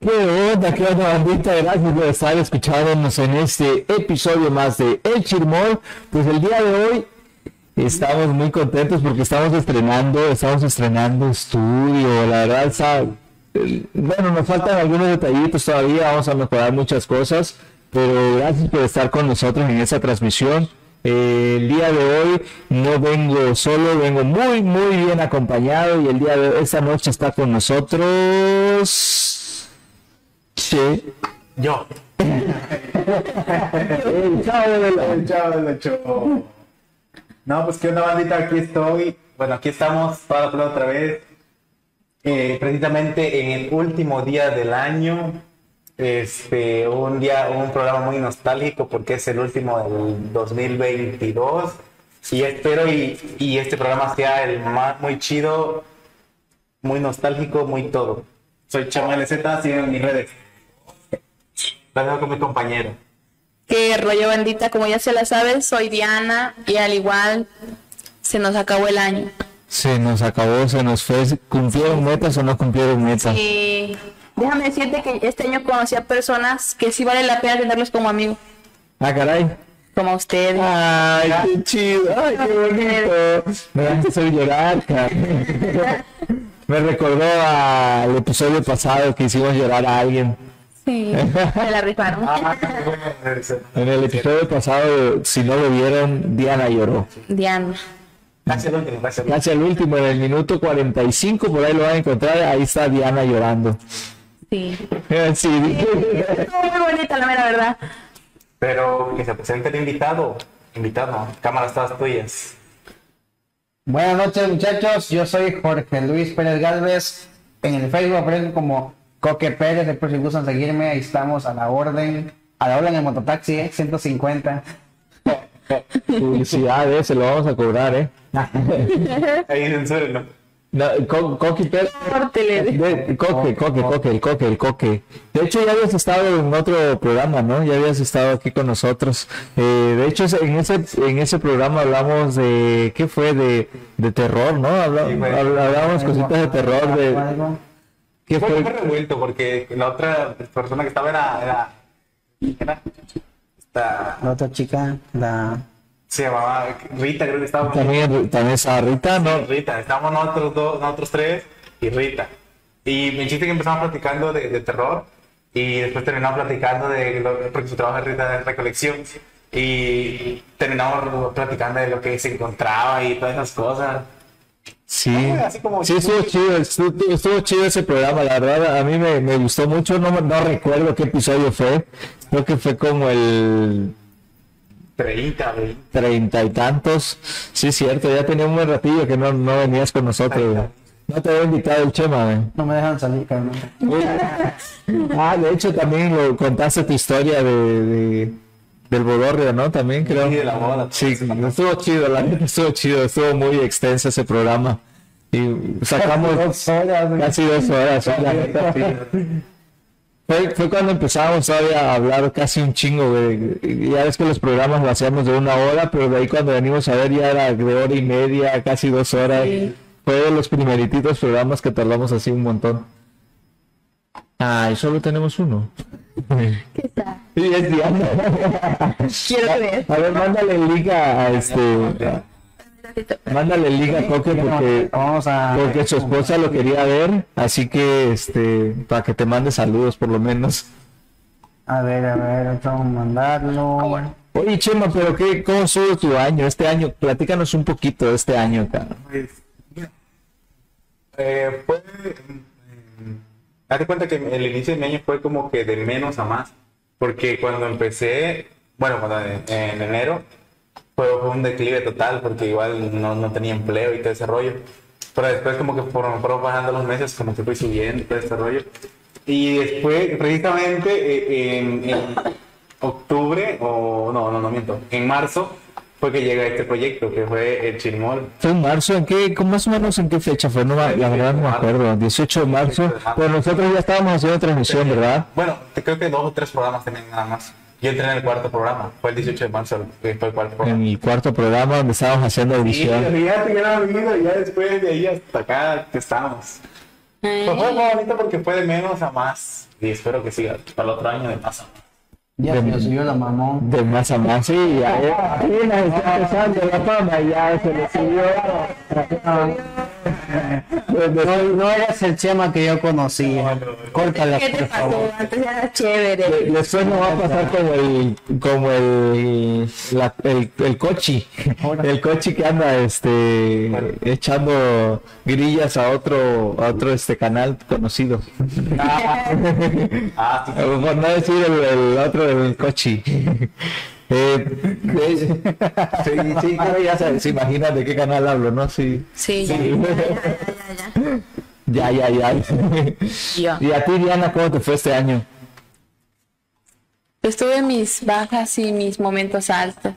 ¿Qué onda, qué onda, bandita? Gracias por estar escuchándonos en este episodio más de El Chirmol. Pues el día de hoy estamos muy contentos porque estamos estrenando, estamos estrenando estudio. La verdad, está, bueno, nos faltan algunos detallitos todavía, vamos a mejorar muchas cosas, pero gracias por estar con nosotros en esta transmisión. Eh, el día de hoy no vengo solo, vengo muy, muy bien acompañado y el día de esta noche está con nosotros. Sí. Yo. El chavo de la- El chavo. No, pues qué onda bandita, aquí estoy. Bueno, aquí estamos para otra vez. Eh, precisamente en el último día del año. Este, un día, un programa muy nostálgico porque es el último del 2022. Y espero y, y este programa sea el más muy chido, muy nostálgico, muy todo. Soy Chama LZ, sigan en mis redes. Dejo con mi compañero. Que rollo bandita, como ya se la saben, soy Diana y al igual se nos acabó el año. Se nos acabó, se nos fue. ¿Cumplieron metas o no cumplieron metas? Y déjame decirte que este año conocí a personas que sí vale la pena tenerlos como amigos, Ah, caray. como a ustedes. Ay, qué chido. Ay, qué bonito. Me vas a hacer llorar, cara. Me recordó al episodio pasado que hicimos llorar a alguien. Sí, me la rifaron. Ah. En el episodio pasado, si no lo vieron, Diana lloró. Diana. Gracias, el último, gracias. el último. Casi al último, en el minuto 45, por ahí lo van a encontrar. Ahí está Diana llorando. Sí. Muy bonita la mera verdad. Pero que se presente el invitado. Invitado, cámaras todas tuyas. Buenas noches muchachos, yo soy Jorge Luis Pérez Galvez. En el Facebook aparezco como Coque Pérez, después si gustan seguirme, ahí estamos a la orden. A la orden en mototaxi, ¿eh? 150. Publicidades, se lo vamos a cobrar, ¿eh? Ahí censúrenlo. No, co. Córtele. De- coque, coque, coque, el coque, el coque. De hecho, ya habías estado en otro programa, ¿no? Ya habías estado aquí con nosotros. Eh, de hecho, en ese, en ese programa hablamos de, ¿qué fue? De, de terror, ¿no? Habla- Sí, güey. habl- hablábamos cositas de terror, de. ¿qué Fue, fue fue? revuelto porque la otra persona que estaba era. era, era esta, La otra chica, la... se llamaba Rita, creo que estaba. También, también esa Rita, ¿no? Rita, estábamos nosotros dos, nosotros tres y Rita. Y me chiste que empezamos platicando de, de terror y después terminamos platicando de lo, porque su trabajo es Rita de recolección y terminamos platicando de lo que se encontraba y todas esas cosas. Sí, Así como- sí, estuvo chido, estuvo, estuvo chido ese programa, la verdad, a mí me, me gustó mucho, no, no recuerdo qué episodio fue, creo que fue como el 30, 20. treinta y tantos, sí, cierto, ya tenía un buen ratillo que no, no venías con nosotros, güey. no te había invitado el Chema, güey. No me dejan salir, carnal. Ah, de hecho también lo contaste tu historia de, de- del bodorrio, ¿no? También creo. Sí, de la boda. Sí, estuvo chido, la neta estuvo chido, estuvo muy extenso ese programa. Y sacamos Dos horas, casi dos horas. Fue, fue cuando empezábamos todavía a hablar casi un chingo, güey. Y Ya ves que los programas lo hacíamos de una hora, pero de ahí cuando venimos a ver ya era de hora y media, casi dos horas. Fue de los primerititos programas que tardamos así un montón. Ay, solo tenemos uno. ¿Qué tal? Sí, es Diana. Quiero creer. A ver, mándale el link a, a este. Mándale el link a Coque porque, Vamos a... porque su esposa lo quería ver. Así que, este, para que te mande saludos por lo menos. A ver, a ver, vamos a mandarlo. Oye, Chema, pero qué, ¿cómo estuvo tu año? Este año, platícanos un poquito de este año, cara. Pues, eh, fue. mm, Hazte cuenta que el inicio de mi año fue como que de menos a más. Porque cuando empecé, bueno, cuando en, en enero, fue, fue un declive total porque igual no, no tenía empleo y todo ese rollo. Pero después como que fueron, fueron bajando los meses, como que fui subiendo y todo ese rollo. Y después, precisamente eh, en, en octubre, o no, no, no miento, en marzo, fue que llega este proyecto que fue el Chirmol. ¿Fue en marzo? ¿En qué, más o menos en qué fecha fue? No, la verdad no me acuerdo. 18 de marzo. Pero nosotros ya estábamos haciendo transmisión, ¿verdad? Bueno, creo que dos o tres programas tenían nada más. Yo entré en el cuarto programa, fue el 18 de marzo, que fue el cuarto En programa. el cuarto programa donde estábamos haciendo Y audición. fíjate que era olvido, ya después de ahí hasta acá que estábamos. Pues fue muy bonito porque fue de menos a más. Y espero que siga para el otro año de más a más. Ya se me subió la mamón. De más a más, sí, ya, ya, apenas está empezando la fama, ya se le subió. No, no eres el Chema que yo conocí. Córtala, ¿Qué te pasó? favor. Antes era chévere. De- Después nos va a pasar como el, como el, la- el, el cochi, el cochi que anda, este, echando grillas a otro, a otro este canal conocido. Ah, sí, sí. Por no decir el, el otro, el cochi. Eh, eh, sí, sí, que ya se, se imaginan de qué canal hablo, ¿no? Sí. Sí, ya, ya, ya, ya, Ya, ya, ya. ya. Y a ti, Diana, ¿cómo te fue este año? Pues tuve mis bajas y mis momentos altos.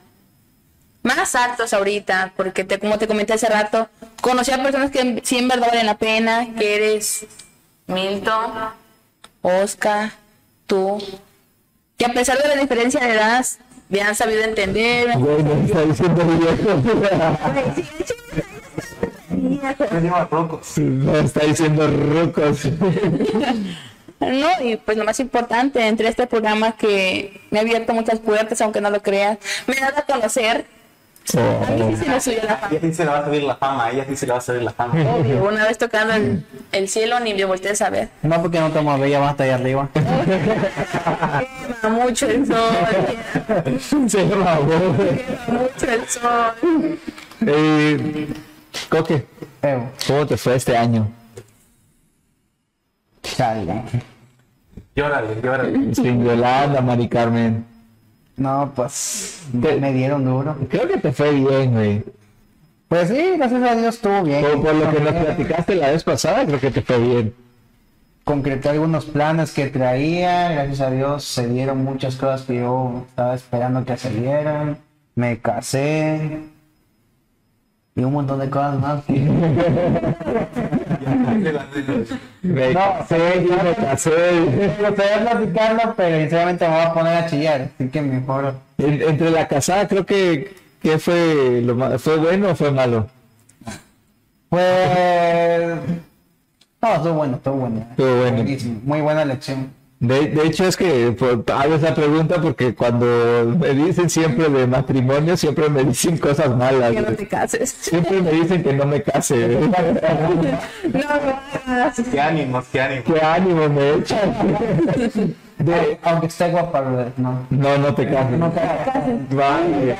Más altos ahorita, porque te, como te comenté hace rato, conocí a personas que sí en verdad valen la pena, que eres Milton, Oscar, tú, que a pesar de la diferencia de edad, me han sabido entender. Está diciendo viejo. Locos. Me está diciendo rucos. No, y pues lo más importante, entre este programa que me ha abierto muchas puertas, aunque no lo creas, me ha dado a conocer. A mí sí se me subió la A fama. ella sí se le va a subir la fama, a ella sí se le va a subir la fama. Obvio, una vez tocando el, el cielo ni me volteé a saber. No, porque no tomo bella basta ahí arriba. Quema mucho el sol, Se quema mucho el sol. Eh, Coque, Evo, ¿cómo te fue este año? chale. Llórale, llórale. Sin Yolanda, Mari Carmen. No, pues Te- me dieron duro. Creo que te fue bien, güey. Pues sí, gracias a Dios estuvo bien. Por, por lo que nos platicaste la vez pasada, creo que te fue bien. Concreté algunos planes que traía, gracias a Dios se dieron muchas cosas que yo estaba esperando que se dieran. Me casé. Y un montón de cosas más. Me No, casé, yo me casé. Me gustaría platicarlo, pero sinceramente me voy a poner a chillar. Así que mejor. En- entre la casada, creo que, ¿qué fue lo ¿Fue bueno o fue malo? Pues. No, estuvo bueno, estuvo bueno. Estuvo bueno. Muy buena lección. De, de hecho es que pues, hago esa pregunta porque cuando me dicen siempre de matrimonio, siempre me dicen cosas malas. Que no te cases. Siempre me dicen que no me case. No lo hagas. Qué ánimos, qué ánimos. ¿Qué ánimo me echan? De- Aunque esté guapa, no. No, no te cases. No te Vale.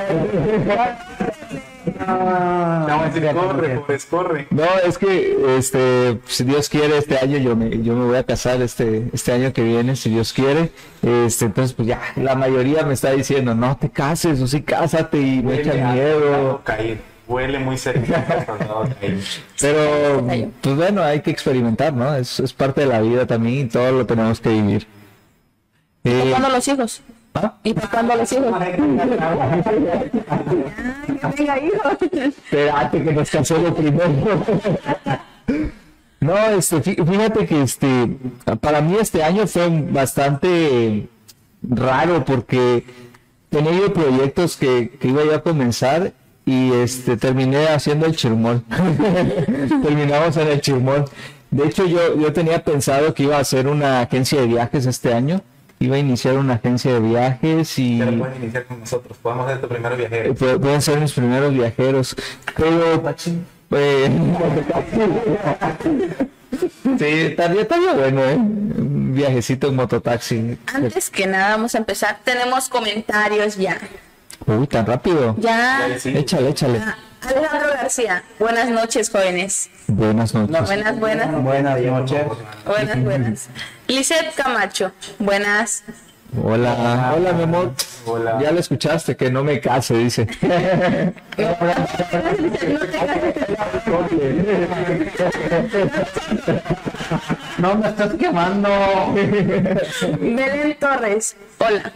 Corre, pues corre. No, es que este, si Dios quiere, este año yo me, yo me voy a casar este, este año que viene, si Dios quiere. Este, entonces, pues ya, la mayoría me está diciendo, no te cases, o sí cásate y me echan miedo. Huele muy cerca. Pero, pues bueno, hay que experimentar, ¿no? Es, es parte de la vida también y todo lo tenemos que vivir. ¿Y Eh, los hijos? ¿Ah? ¿Y para cuándo los hijos? Ay, hijos. Espérate que nos casemos primero. No, este, fí- fíjate que este, para mí este año fue bastante raro porque tenía yo proyectos que, que iba yo a comenzar y este terminé haciendo el chirmol. Terminamos en el chirmol. De hecho, yo, yo tenía pensado que iba a hacer una agencia de viajes este año. Iba a iniciar una agencia de viajes y Pero pueden iniciar con nosotros. Podemos ser tu primer viajero. eh, pu- pueden ser mis primeros viajeros. Pero eh, sí, estaría, estaría bueno, ¿eh? Un viajecito en mototaxi. Antes que nada, vamos a empezar. Tenemos comentarios ya. Uy, tan rápido. Ya. Échale, échale. Ah, Alejandro García, buenas noches, jóvenes. Buenas noches. Buenas, buenas. Buenas noches. Buenas, buenas. Lizeth Camacho, buenas. Hola, hola, mi amor. Hola. Ya lo escuchaste, que no me case, dice. No me estás quemando. Belén Torres, hola.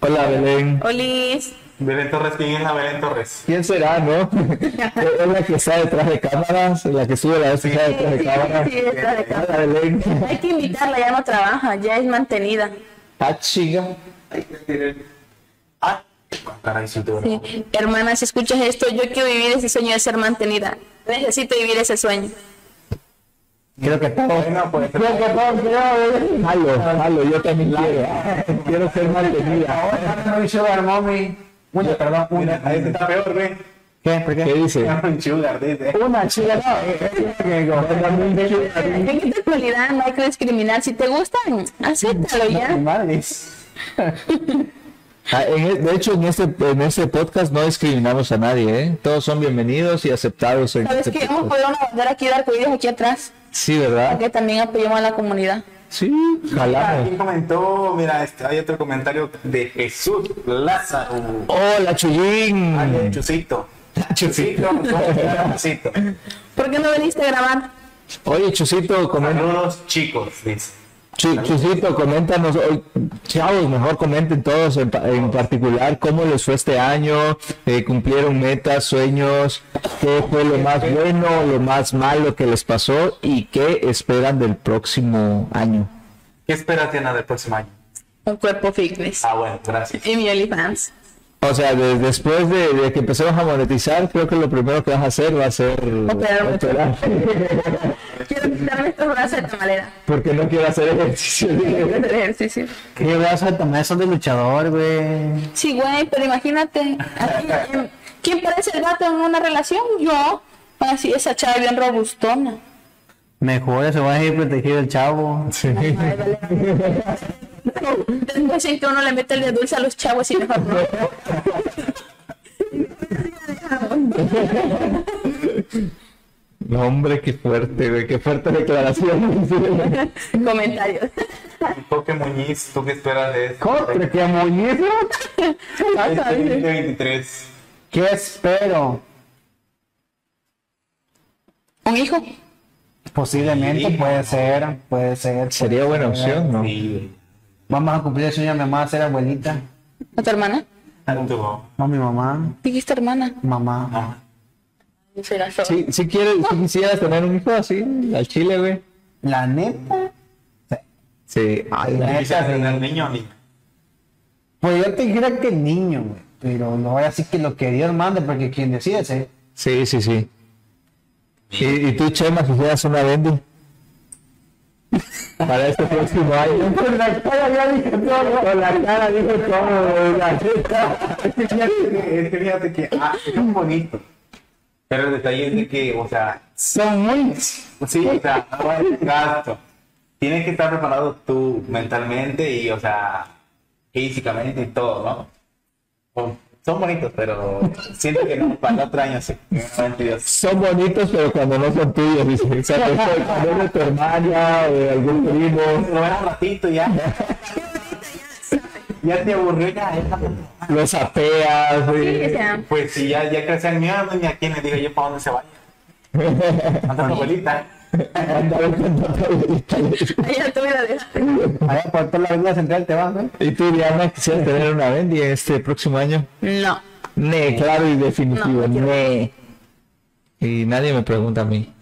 Hola, Belén. Olis. Belén Torres, ¿quién es la Belén Torres? ¿Quién será, no? es la que está detrás de cámaras, la que sube la vez que está detrás de cámaras. Sí, de. Hay que invitarla, ya no trabaja, ya es mantenida. Ah, chiga. Ah, caray, sí, tú. Sí. Hermana, si escuchas esto, yo quiero vivir ese sueño de ser mantenida. Necesito vivir ese sueño. Creo que todos. Bueno, pues. Creo que todos quiero. Jalo, yo también quiero. Quiero ser mantenida. Ahora no. Una, perdón, una. ahí está peor, güey. ¿Qué? ¿Por ¿Qué qué? dice? Un sugar, dice. Una chica, no. En esta actualidad no hay que discriminar. Si te gustan, acéptalo ya. Ah, e- de hecho, en este, en este podcast no discriminamos a nadie, ¿eh? Todos son bienvenidos y aceptados en ¿Sabes este que Hemos podido una bandera aquí de arcoíris aquí atrás. Sí, ¿verdad? Para que también apoyemos a la comunidad. Sí, Aquí jalamos. comentó, mira, este, hay otro comentario de Jesús Lázaro. Hola, Chuyín. Ay, Chusito. Chusito. Chusito. ¿Por qué no viniste a grabar? Oye, Chusito, comenta. Saludos, chicos, dice. Chusito, coméntanos, hoy, chavos, mejor comenten todos en, en particular cómo les fue este año, eh, cumplieron metas, sueños, qué fue lo más bueno, lo más malo que les pasó y qué esperan del próximo año. ¿Qué esperas, Diana, del próximo año? Un cuerpo fitness. Ah, bueno, gracias. Y mi OnlyFans. O sea, de- después de, de que empecemos a monetizar, creo que lo primero que vas a hacer va a ser operar. Quiero quitarme estos brazos de tamalera. porque no quiero hacer ejercicio. Hacer ejercicio. ¿Qué vas a tomar eso de luchador, güey? Sí, güey, pero imagínate. aquí, ¿Quién parece el gato en una relación? Yo. Así, esa chava bien robustona. Mejor se va a ir protegido el chavo. Ay, vale. Después en que uno le mete el de dulce a los chavos y mejor no. No, hombre, qué fuerte, güey, qué fuerte declaración. Comentarios. Coque Muñiz, ¿tú qué esperas de esto? ¿Cómo? ¿Qué muñeco? Este 2023. ¿Qué espero? ¿Un hijo? Posiblemente puede ser, puede ser. Sería buena opción, ¿no? Sí. Vamos a cumplir el sueño de mi mamá, ser abuelita. ¿A tu hermana? Tanto. No, mi mamá, Dijiste hermana. mamá. Yo soy la sola. Si, si quieres, si quisieras tener un hijo así, al chile, güey. La neta, Sí. Ay, la- ¿Quisieras tener niño niña? pues yo te dijera que niño, güey. Pero no voy a decir que lo que Dios mande, porque quien decide es él. Sí, sí, sí. ¿Y, y tú, Chema, quisieras una Bendy? Para este próximo año. Con la cara ya dije todo. Con la cara dije todo, güey, la neta. Es que fíjate, es que, ah, son bonitos. Pero el detalle es de que, o sea, Son muy... sí, o sea, no es gasto. Tienes que estar preparado tú mentalmente y, o sea, físicamente y todo, ¿no? Son- Son bonitos, pero siento que no, para otro año sí. Son bonitos, pero cuando no son tuyos, dice. O sea, que cuando es de tu hermana de algún primo. Lo ven un ratito ya. Ya te aburrió, ya. ya. Los apeas, Sí, o güey. sea, Pues si ya, ya creció el mío, ni a quién le digo yo para dónde se vaya. Anda tu abuelita. Andar con tu abuelita. dejaste. Allá por toda la avenida central te vas, ¿no? ¿Y tú, Diana, quisieras tener una Bendy este próximo año? No. Ne, claro y definitivo, No, ne. Y nadie me pregunta a mí.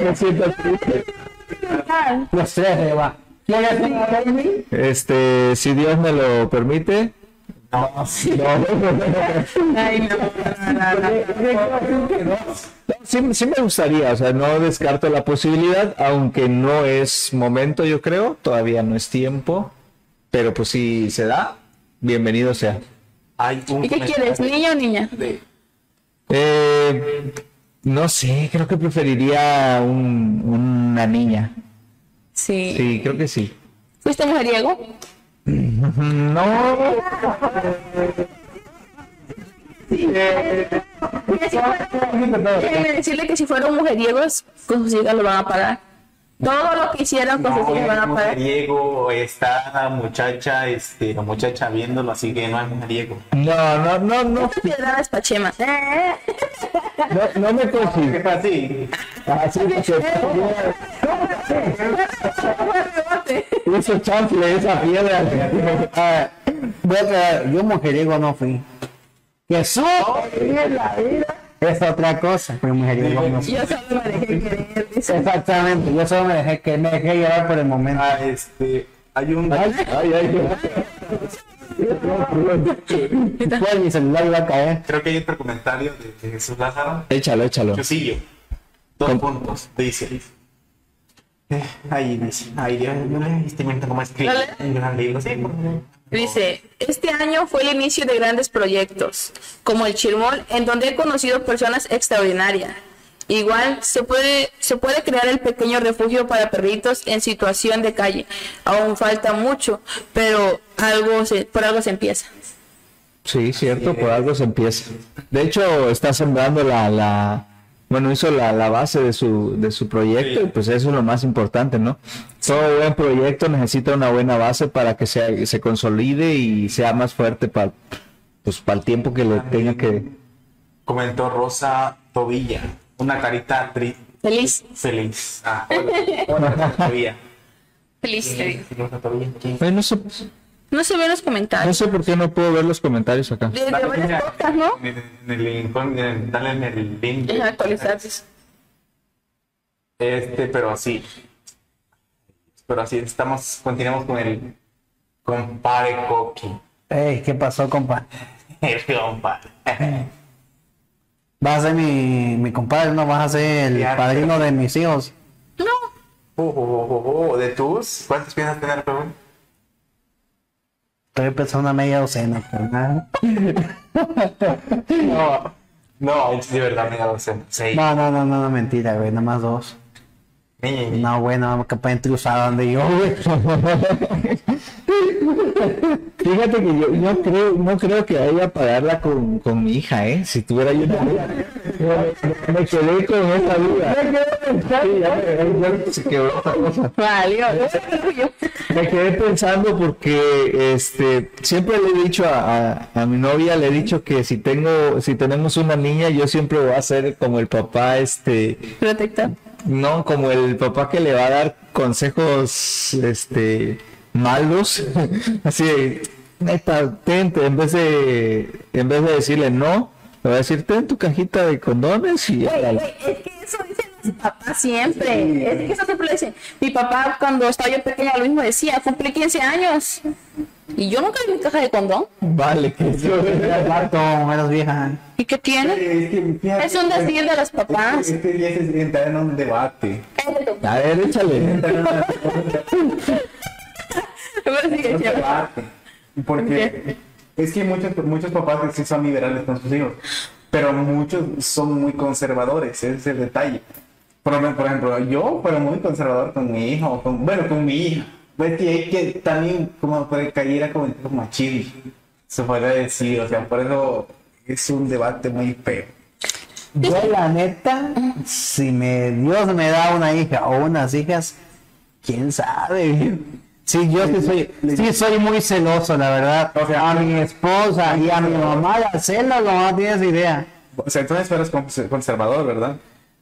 Me siento triste. Los tres se va. Este, si Dios me lo permite. No, Ay, no. no, no, no. Sí, sí me gustaría, o sea, no descarto la posibilidad, aunque no es momento, yo creo, todavía no es tiempo, pero pues si se da, bienvenido sea. Hay un ¿Y qué quieres, niño o niña? de- Eh, no sé, creo que preferiría un- una niña. Sí. Sí, creo que sí. ¿Fuiste mujeriego? No, Déjenme decirle que si fueron mujeriegos, con sus hijas lo van a pagar. Todo lo que hicieron con sus hijas van a es pagar. mujeriego, está la muchacha, este, la muchacha viéndolo, así que no es mujeriego. no, no, no, no, Esta piedra es Pachema. No, no me ¿Qué considero fue así? así porque hizo chanfle esa piedra. Yo mujeriego no fui. Jesús es otra cosa, pero mujeriego no fui. Yo solo me dejé querer. Exactamente, yo solo me dejé que me dejé llevar por el momento. Ah, este, hay un... Ay, ay, Pues mi celular iba a caer. Creo que hay otro comentario de, de Jesús Lázaro. Échalo, échalo. Chusillo. Dos Com- puntos, dice. Eh, ahí dice, ahí Dios, yo le estoy viendo cómo escribe ¿Dale? un gran libro, sí, por favor. Dice, este año fue el inicio de grandes proyectos, como el Chirmol, en donde he conocido personas extraordinarias. Igual se puede, se puede crear el pequeño refugio para perritos en situación de calle. Aún falta mucho, pero algo se, por algo se empieza. Sí, cierto, por algo se empieza. De hecho, está sembrando la, la bueno, hizo la, la base de su, de su proyecto y pues eso es lo más importante, ¿no? Todo buen proyecto necesita una buena base para que se, se consolide y sea más fuerte para, pues, para el tiempo que le tenga que... Comentó Rosa Tobilla, una carita triste. Feliz, Feliz. Ah, feliz. Ay, no, sé, No se ven los no comentarios. sé por qué no puedo ver los comentarios acá. De, varias podcasts, ¿no? En el, en en dale en el link. Deja actualizarse. Este, pero así. Pero así, estamos, continuamos con el compare Coqui. Ey, ¿qué pasó, compa? El compare. Vas a ser mi, mi compadre, no vas a ser el Ya. padrino de mis hijos. No, Oh, oh, oh, oh, ¿De tus? ¿Cuántos piensas tener, perdón? Estoy pensando una media docena, pero nada. No, no, es de verdad, mira, docena. No, no, no, no, no, mentira, güey, nada más dos. No, güey, no, capaz de cruzar donde yo, güey. Fíjate que yo no creo, no creo que vaya a pagarla con, con mi hija, ¿eh? Si tuviera yo una hija. Me, me quedé con esa duda. Sí, ya me- ya se quebró esta cosa. valió. Me quedé pensando porque este siempre le he dicho a, a- a mi novia, le he dicho que si tengo, si tenemos una niña, yo siempre voy a ser como el papá, este, Protector. No, como el papá que le va a dar consejos, este, malos, así, de, neta, en vez de, en vez de decirle no, le voy a decir, ten tu cajita de condones y Güey, órale". güey, es que eso los papás siempre. Es que eso siempre lo dicen. Mi papá, cuando estaba yo pequeña, lo mismo decía: cumplí 15 años. Y yo nunca vi mi caja de condón. vale, que eras vieja. ¿Y qué tiene? Es que, Es un decir de los papás. Este día es entrar en un debate. a ver, échale. Sigue, un debate. Porque es que muchos, muchos papás que sí son liberales con sus hijos, pero muchos son muy conservadores, ese es el detalle. Por ejemplo, por ejemplo, yo, pero muy conservador con mi hijo, con, bueno, con mi hija. Que hay que también como puede caer a como machismo, se puede decir, o sea, por eso es un debate muy feo. Yo, la neta, si me, Dios me da una hija o unas hijas, quién sabe. Sí, yo sí soy, sí soy muy celoso, la verdad. O sea, a mi esposa y a mi mamá la celo, no tienes idea. O sea, entonces fueras cons- conservador, ¿verdad?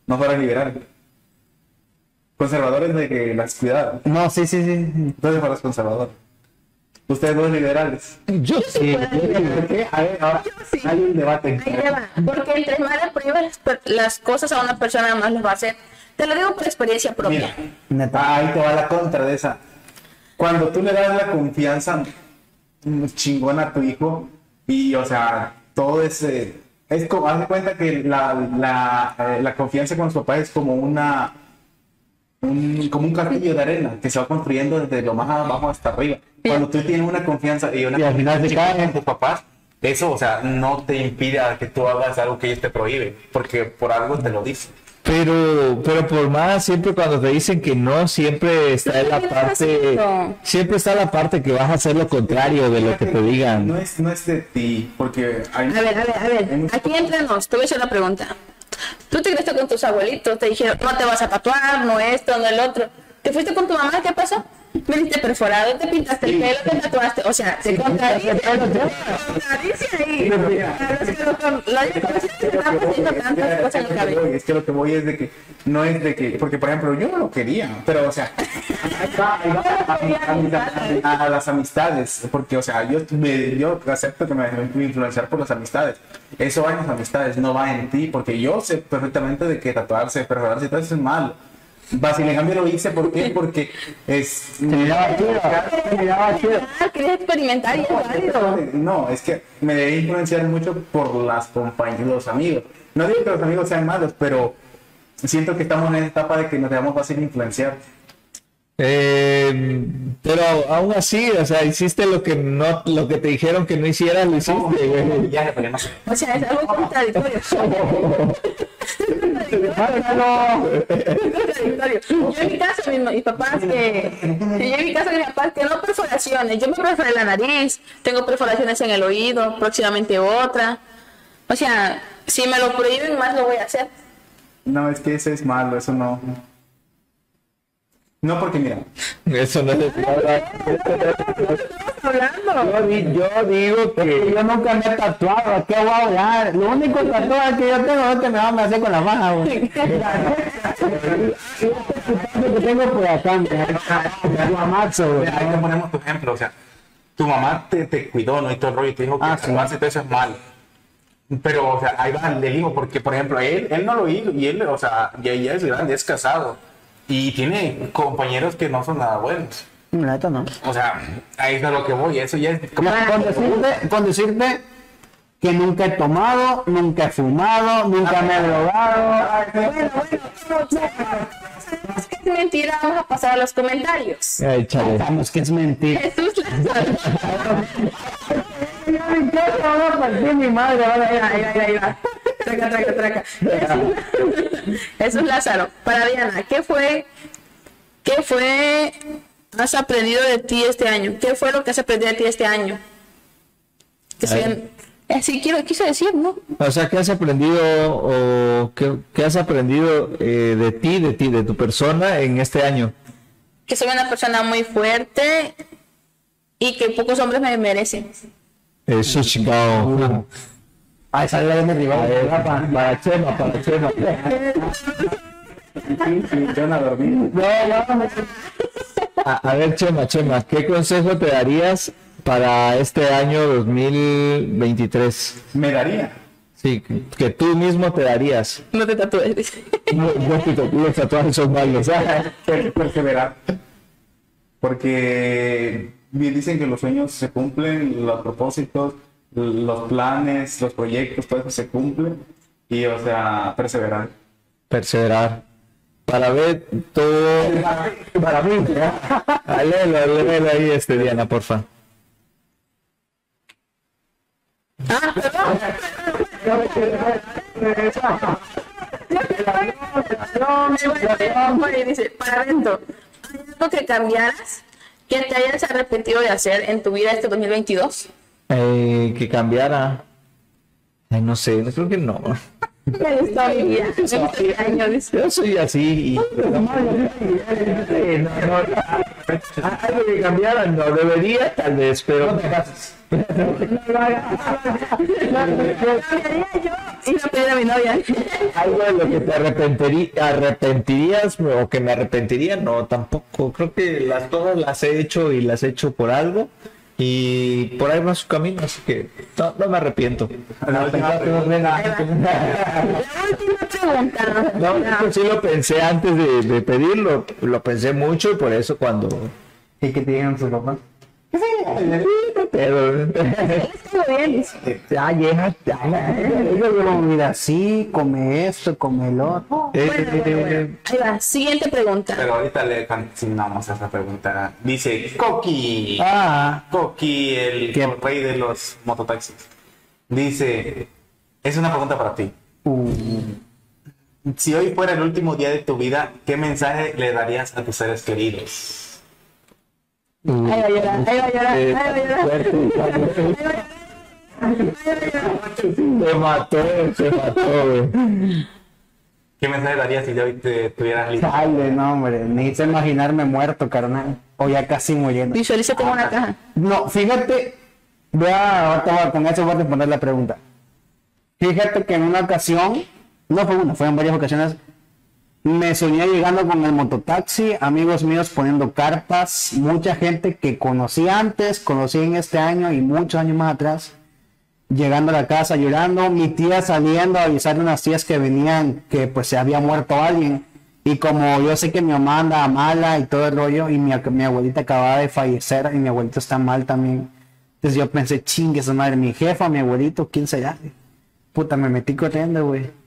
No fueras liberal. Conservadores de que las cuidadas. No, sí, sí, sí. Entonces fueras conservador. Ustedes dos liberales. Yo sí. ¿Por qué? A ver, ahora sí. hay un debate. Ahí le va. Porque entre más le prohíbas las, cosas a una persona, más las va a hacer. Te lo digo por experiencia propia. Mira, Neta. ahí te va la contra de esa. Cuando tú le das la confianza mm, chingona a tu hijo y, o sea, todo ese... Es como, haz de cuenta que la, la, eh, la confianza con los papás es como una... un- como un castillo de arena que se va construyendo desde lo más abajo hasta arriba. Cuando tú tienes una confianza y una Y al final se confianza cae. con tus papás, eso, o sea, no te impide a que tú hagas algo que ellos te prohíben, porque por algo te lo dicen. Pero, pero por más, siempre cuando te dicen que no, siempre está en la No, parte, no. siempre está la parte que vas a hacer lo contrario de lo que te No digan. es, no es de ti, porque hay... A ver, a ver, a ver. Aquí entre nos, te voy a hacer una pregunta. Tú te creaste con tus abuelitos, te dijeron, no te vas a tatuar, no esto, no el otro. ¿Te fuiste con tu mamá? ¿Qué pasó? Viniste perforado, te pintaste el pelo, te tatuaste. O sea, te contradice. Te contradice ahí. Es que lo que voy es de que no es de que, porque por ejemplo yo no lo quería, pero o sea, a, las amistades, porque o sea, yo, yo acepto que me dejé influenciar por las amistades. Eso va en las amistades, no va en ti, porque yo sé perfectamente de que tatuarse, perforarse y todo eso es malo. Cambio lo hice, ¿por qué? Porque es... miraba chido, te miraba chido. Ah, querías experimentar y es. No, es que me debe influenciar mucho por las compañías, los amigos. No digo que los amigos sean malos, pero siento que estamos en esa etapa de que nos dejamos fácil influenciar. Eh, pero aún así, o sea, hiciste lo que no, lo que te dijeron que no hicieras, lo hiciste, güey. Ya, no sé. O sea, es algo contradictorio. Yo en mi caso, mis, mis papás que. Yo en mi caso, mis papás que no perforaciones. Yo me perforé la nariz, tengo perforaciones en el oído, próximamente otra. O sea, si me lo prohíben, más lo voy a hacer. No, es que eso es malo, eso no. No, porque mira, Eso no es hablando? yo, di- yo digo que Yo nunca me he tatuado, ¿a qué voy a hablar? Lo único tatuaje que yo tengo es que me van a hacer con la faja, güey. que tengo por acá, güey. mira, ahí te ponemos tu ejemplo, o sea, tu mamá te, te cuidó, ¿no? Y todo el rollo, y te dijo que Ah, sí. todo eso es malo. Pero, o sea, ahí va el hijo, porque, por ejemplo, él, él no lo hizo, y él, o sea, ya, ya es grande, es casado, y tiene compañeros que no son nada buenos. La neta no. O sea, ahí es a lo que voy, eso ya es como... Con decirte, con decirte que nunca he tomado, nunca he fumado, nunca me he drogado. Bueno, bueno, es que es mentira, vamos a pasar a los comentarios. Ay, chale. Vamos, que es mentira. Jesús Lázaro. Ya me encanta, van a partir mi madre, van a Ahí va, ahí va, ahí va. Traca, traca, traca. Jesús- Jesús Lázaro, para Diana, ¿qué fue, qué fue, has aprendido de ti este año? ¿Qué fue lo que has aprendido de ti este año? Que Ay. así quiero, quise decir, ¿no? O sea, ¿qué has aprendido o qué, qué has aprendido eh, de ti, de ti, de tu persona en este año? Que soy una persona muy fuerte y que pocos hombres me merecen. Eso chingado. Ay, sale de mi rival. Para Chema, para Chema. Yo no dormí. A, a ver, Chema, Chema, ¿qué consejo te darías para este año 2023? Me daría. Sí, que, tú mismo te darías. No te tatúes. No, no los tatuajes son malos. Per- perseverar. Porque bien dicen que los sueños se cumplen, los propósitos, los planes, los proyectos, todo eso se cumple. Y, o sea, perseverar. Perseverar. Para ver todo. Para mí. Léelo, léelo ahí, este, Diana, porfa. Ah, perdón. Y dice, para Bento, ¿hay algo que cambiaras que te hayas arrepentido de hacer en tu vida este 2022? Eh, que cambiara. Ay, no sé, creo que no. Me mi vida. Yo soy así y. No, no, algo que cambiara, no debería, tal vez, pero. Cambiaría yo y no pedir a mi novia. Algo de lo que te arrepentirí- arrepentirías o que me arrepentiría, no, tampoco. Creo que las todas las he hecho y las he hecho por algo y por ahí va su camino, así que no, no me arrepiento. La última pregunta. No, eso sí lo pensé antes de, de pedirlo, lo pensé mucho y por eso cuando... ¿Y qué te dijeron sus papás? Pero, bien. Ya, llega, ya. Mira, sí, come esto, come lo otro. eh, Bueno, bueno, bueno. Ahí va, siguiente pregunta. Pero ahorita le continuamos esa pregunta. Dice Coqui. Ah, Coqui, el rey de los mototaxis. Dice, es una pregunta para ti. uh, Si hoy fuera el último día de tu vida, ¿qué mensaje le darías a tus seres queridos? Ahí va a llorar, ahí va a llorar, ahí va a llorar. fuerte. Se mató, se mató, güey. ¿Qué mensaje darías si hoy te tuvieras listo? Chale, no, hombre. Necesito imaginarme muerto, carnal. O ya casi muriendo. Visualiza como una caja. No, fíjate. Voy a, ahorita con eso voy a responder la pregunta. Fíjate que en una ocasión, no fue una, fue en varias ocasiones, me soñé llegando con el mototaxi, amigos míos poniendo carpas, mucha gente que conocí antes, conocí en este año y muchos años más atrás, llegando a la casa llorando, mi tía saliendo a avisarle a unas tías que venían que pues se había muerto alguien. Y como yo sé que mi mamá anda mala y todo el rollo, y mi, mi abuelita acababa de fallecer y mi abuelito está mal también. Entonces yo pensé, chingue su madre, mi jefa, mi abuelito, quién será. Puta, me metí corriendo, güey.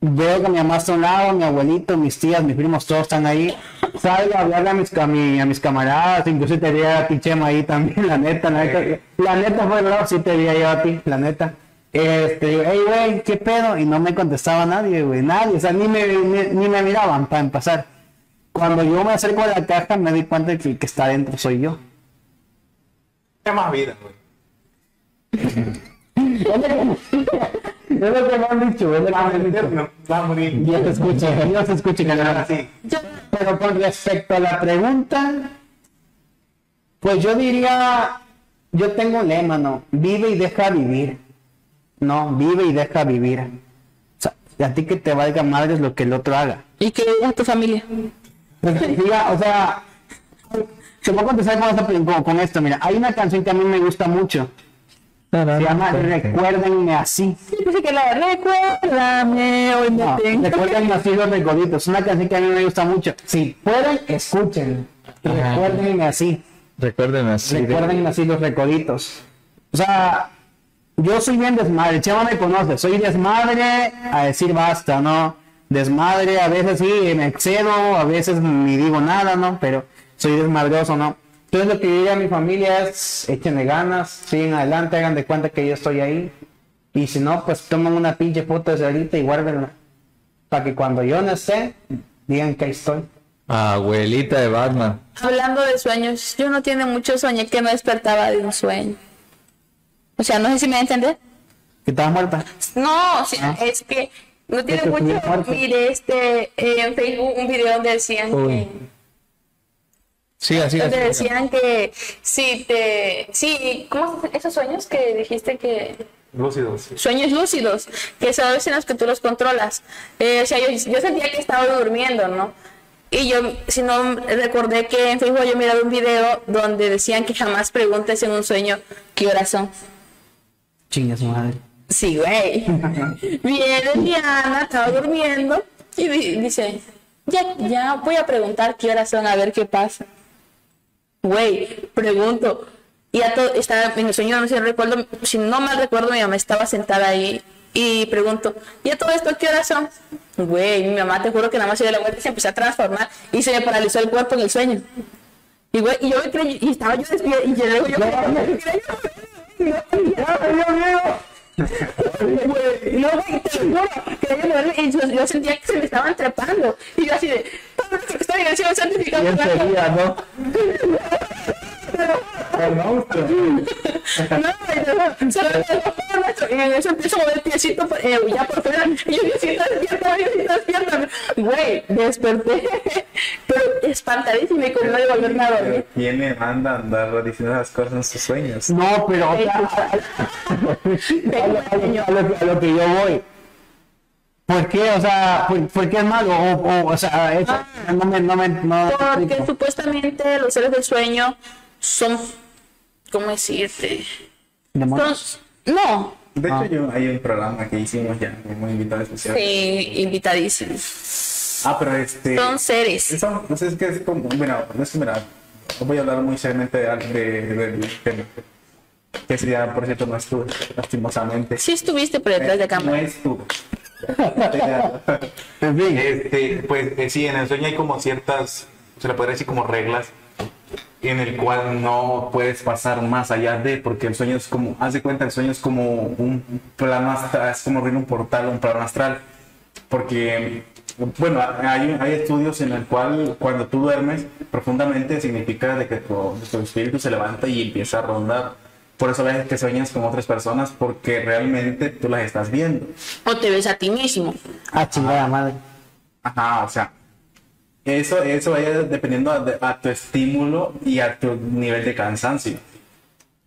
Veo que mi mamá está a un lado, mi abuelito, mis tías, mis primos, todos están ahí. Salgo a hablarle a mis, a, mi- a mis camaradas, incluso te diría a ti, Chema, ahí también, la neta, la neta, la neta fue verdad, sí te diría yo a ti, la neta. Este, hey, güey, ¿qué pedo? Y no me contestaba nadie, güey, nadie, o sea, ni me, ni, ni me miraban para empezar. Cuando yo me acerco a la caja, me di cuenta de que el que está adentro soy yo. ¿Qué más vida, güey? Es lo que me han dicho, es lo que me han dicho. va a morir. Dios te escuche, Dios te escuche, canal. Así. Pero con respecto a la pregunta, pues yo diría, yo tengo un lema, ¿no? Vive y deja vivir. No, vive y deja vivir. O sea, a ti que te valga madres lo que el otro haga. ¿Y qué diga tu familia? Pues, diga, o sea, te voy a contestar con, esta- con- con esto, mira, hay una canción que a mí me gusta mucho. Se llama Recuérdenme así. Yo pensé que la recuérdame, hoy me No, tengo. recuerden así los recoditos. Es una canción que a mí me gusta mucho. Si pueden, escuchen. Recuérdenme así. Recuérdenme así. de- Recuerden así los recoditos. O sea, yo soy bien desmadre. Chema me conoce. Soy desmadre a decir basta, ¿no? Desmadre, a veces sí me excedo, a veces ni digo nada, ¿no? Pero soy desmadroso, ¿no? Entonces lo que yo diría a mi familia es, échenle ganas, sigan adelante, hagan de cuenta que yo estoy ahí. Y si no, pues tomen una pinche foto desde ahorita y guárdenla. Para que cuando yo no esté, digan que ahí estoy. Abuelita de Batman. Hablando de sueños, yo no tiene mucho sueño que me despertaba de un sueño. O sea, no sé si me entender. Que estaba muerta. No, o sea, es que no tiene que mucho. Mire, este, eh, en Facebook un video donde decían Uy. que. Siga, siga. Donde siga. decían que si te. Sí, ¿cómo esos sueños que dijiste que. Lúcidos. Sueños lúcidos, que son en los que tú los controlas. Eh, o sea, yo, yo sentía que estaba durmiendo, ¿no? Y yo, si no, recordé que en Facebook yo miraba un video donde decían que jamás preguntes en un sueño qué horas son. Chinga su madre. Sí, güey. Viene Diana, estaba durmiendo y di- dice, ya, ya voy a preguntar qué horas son, a ver qué pasa. Güey, pregunto. Y ya todo, estaba en el sueño, no sé, recuerdo, si no mal recuerdo, mi mamá estaba sentada ahí y pregunto, ¿y a todo esto qué horas son? Güey, mi mamá te juro que nada más se dio la vuelta y se empezó a transformar y se me paralizó el cuerpo en el sueño. Y güey, y yo me y estaba yo despierta y yo luego yo solo me dijo, "Padre nuestro", y en eso empiezo a mover el piecito eh, ya por fuera. Y yo. Güey, desperté, pero espantadísima y con no de volverme a dormir. ¿Quién me manda a andar diciendo esas cosas en sus sueños? No, pero o sea, a, a lo, a lo- a lo- a lo que yo voy. ¿Por qué? O sea, ¿por, por qué es malo? O, o, o sea, eso, no me, no me, no Porque supuestamente los seres del sueño son, ¿cómo decirte? Son, no, De hecho, yo, hay un programa que hicimos ya como invitado especial. sí, invitadísimos. Ah, pero este. Son seres. Eso, no sé, es que es como. Bueno, no es que, mira, voy a hablar muy seriamente de, de- del tema. Que ese día, por cierto, no estuve, lastimosamente. Sí estuviste por detrás de No cámara. estuve. En fin, Este, pues eh, sí, en el sueño hay como ciertas, se le podría decir como reglas, en el cual no puedes pasar más allá de, porque el sueño es como, haz de cuenta, el sueño es como un plano astral, es como abrir un portal, un plano astral, porque, bueno, hay, hay estudios en el cual cuando tú duermes profundamente significa de que tu, tu espíritu se levanta y empieza a rondar. Por eso a veces que sueñas con otras personas, porque realmente tú las estás viendo. O te ves a ti mismo. a chingada madre. Ajá, o sea, eso, eso vaya dependiendo a, tu estímulo y a tu nivel de cansancio.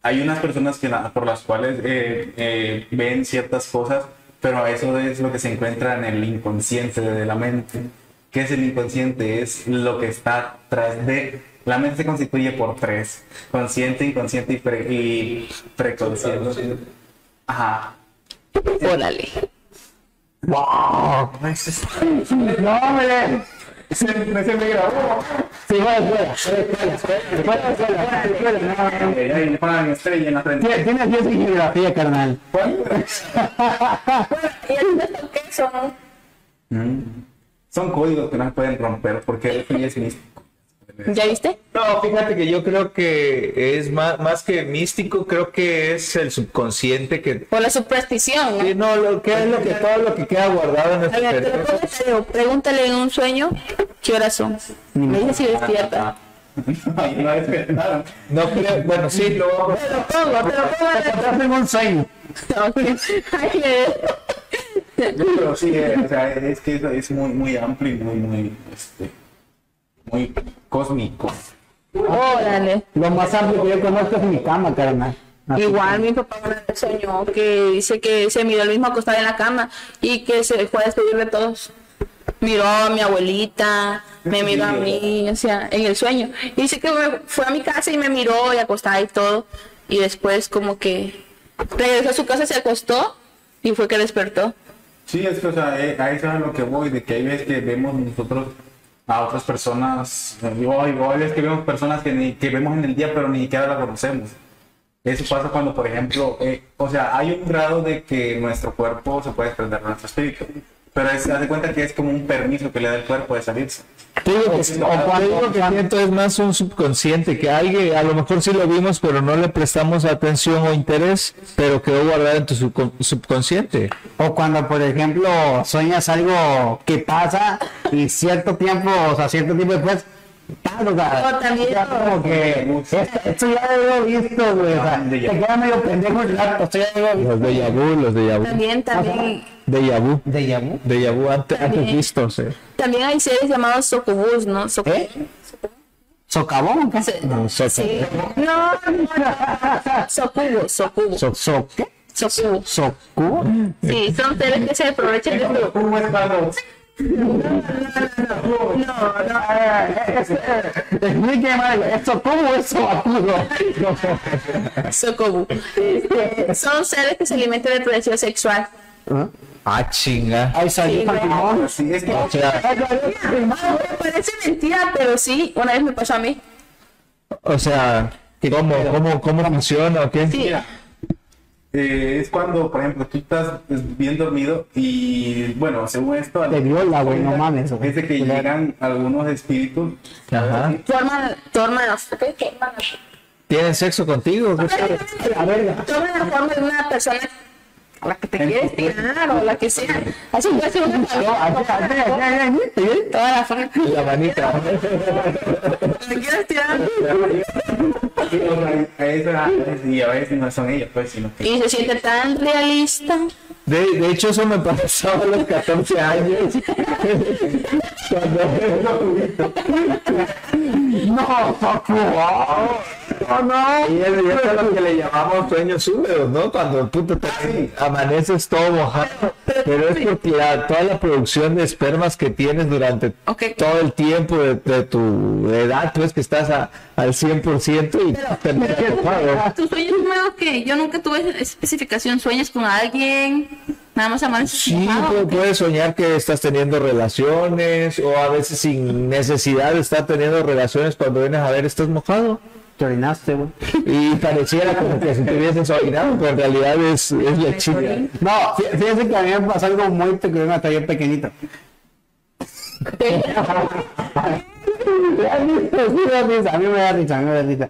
Hay unas personas que por las cuales eh, eh, ven ciertas cosas, pero eso es lo que se encuentra en el inconsciente de la mente. ¿Qué es el inconsciente? Es lo que está tras de... La mente se constituye por tres. Consciente, inconsciente y, pre- y preconsciente. Ajá. Órale. ¡Wow! No, hombre. Se, se me grabó. Sí, fuera, fuera, fuera, fuera, fuera, fuera, fuera, no, no. Ahí le ponen estrella en la frente. Tienes- Tienes 10 en geografía, carnal. ¿Y el esto qué son? Mm. Son códigos que no se pueden romper porque místico. ¿Ya viste? No, fíjate que yo creo que es más, más que místico, creo que es el subconsciente que... Por la superstición, ¿no? Sí, no, lo que es lo que todo lo que queda guardado en nuestro cerebro. Pregúntale en un sueño qué horas son. Me dice si despierta. No despertaron. No creo, bueno, sí, lo vamos Te lo pongo, te lo pongo. En un sueño. Pero sí, eh, o sea, es que eso es muy, muy amplio y muy, muy, este, muy cósmico. Órale. Lo más amplio que yo conozco es mi cama, carnal. Así Igual mi papá una vez soñó que dice que se miró el mismo acostado en la cama y que se fue a despedir de todos. Miró a mi abuelita, me miró a mí, o sea, en el sueño. Y dice que me- fue a mi casa y me miró y acostaba y todo. Y después como que regresó a su casa, se acostó y fue que despertó. Sí, es que, o sea, eh, a eso es a lo que voy, de que hay veces que vemos nosotros a otras personas, hoy, hoy veces que vemos personas que, ni, que vemos en el día, pero ni siquiera la conocemos. Eso pasa cuando, por ejemplo, eh, o sea, hay un grado de que nuestro cuerpo se puede desprender de nuestro espíritu, pero es, haz de cuenta que es como un permiso que le da el cuerpo de salirse. Te digo que, Sí, o cuando digo que siento es más un subconsciente, que alguien, a lo mejor sí lo vimos, pero no le prestamos atención o interés, pero quedó guardado en tu subcon- subconsciente. O cuando, por ejemplo, sueñas algo que pasa y cierto tiempo, o sea, cierto tiempo después, pasa, o sea, O también- ya como que esto, esto ya lo he visto, güey, o sea, te queda medio pendejo el rato, esto ya lo he visto. Los de vu, los de. También, también, De vu. ¿De Yamu? De vu antes, antes eh. también hay seres llamados socubus, ¿no? Socu- ¿Eh? ¿Socavón? No, soca- Sí. No, no, no. Socubo, socubo, So, so, ¿qué? socubo. ¿Socu? Sí, son seres que se aprovechan de. ¿Cómo es cuando No, no. Explíqueme, algo, ¿es socubo o es sobacudo? Socobu. Este, son seres que se alimentan de deseo sexual. Ah, chinga. Ay, salió Sí, Pokémon. Sí, es que O sea, Me parece mentira, pero sí, una vez me pasó a mí. o sea, ¿cómo, cómo, cómo funciona o qué? Sí, Mira, eh, es cuando, por ejemplo, tú estás bien dormido y, bueno, según esto... Te viola, güey, no mames, güey. Es de que llegan algunos espíritus. Ajá. ¿Tienen sexo contigo? La verga. toma la forma de una persona la que te quieres tirar o la que sea. Así puede ser una. Toda la forma. La manita. ¿Me quieres tirar? Y, a veces- no son ellos, pues, sino que... Y se siente tan realista. De, de hecho, eso me pasó a los 14 años. Cuando No, socubo. Oh, no. Y es, y eso es lo que le llamamos sueños húmedos, ¿no? Cuando puta, te amaneces todo mojado. Pero es porque la- toda la producción de espermas que tienes durante Ok. todo el tiempo de, de tu edad, pues que estás a- al 100% y terminas mojado. ¿Tus sueños húmedos que yo nunca tuve especificación? ¿Sueñas con alguien? Nada más amaneces Sí, mojado? pu- puedes soñar que estás teniendo relaciones o a veces sin necesidad de estar teniendo relaciones cuando vienes a ver estás mojado. Te orinaste, güey. Y pareciera como que si te hubieses orinado, pero en realidad es, es lechilla. No, fí- fíjense que a mí me pasó algo muy pequeño hasta yo pequeñito. A mí me da risa, a mí me da risa.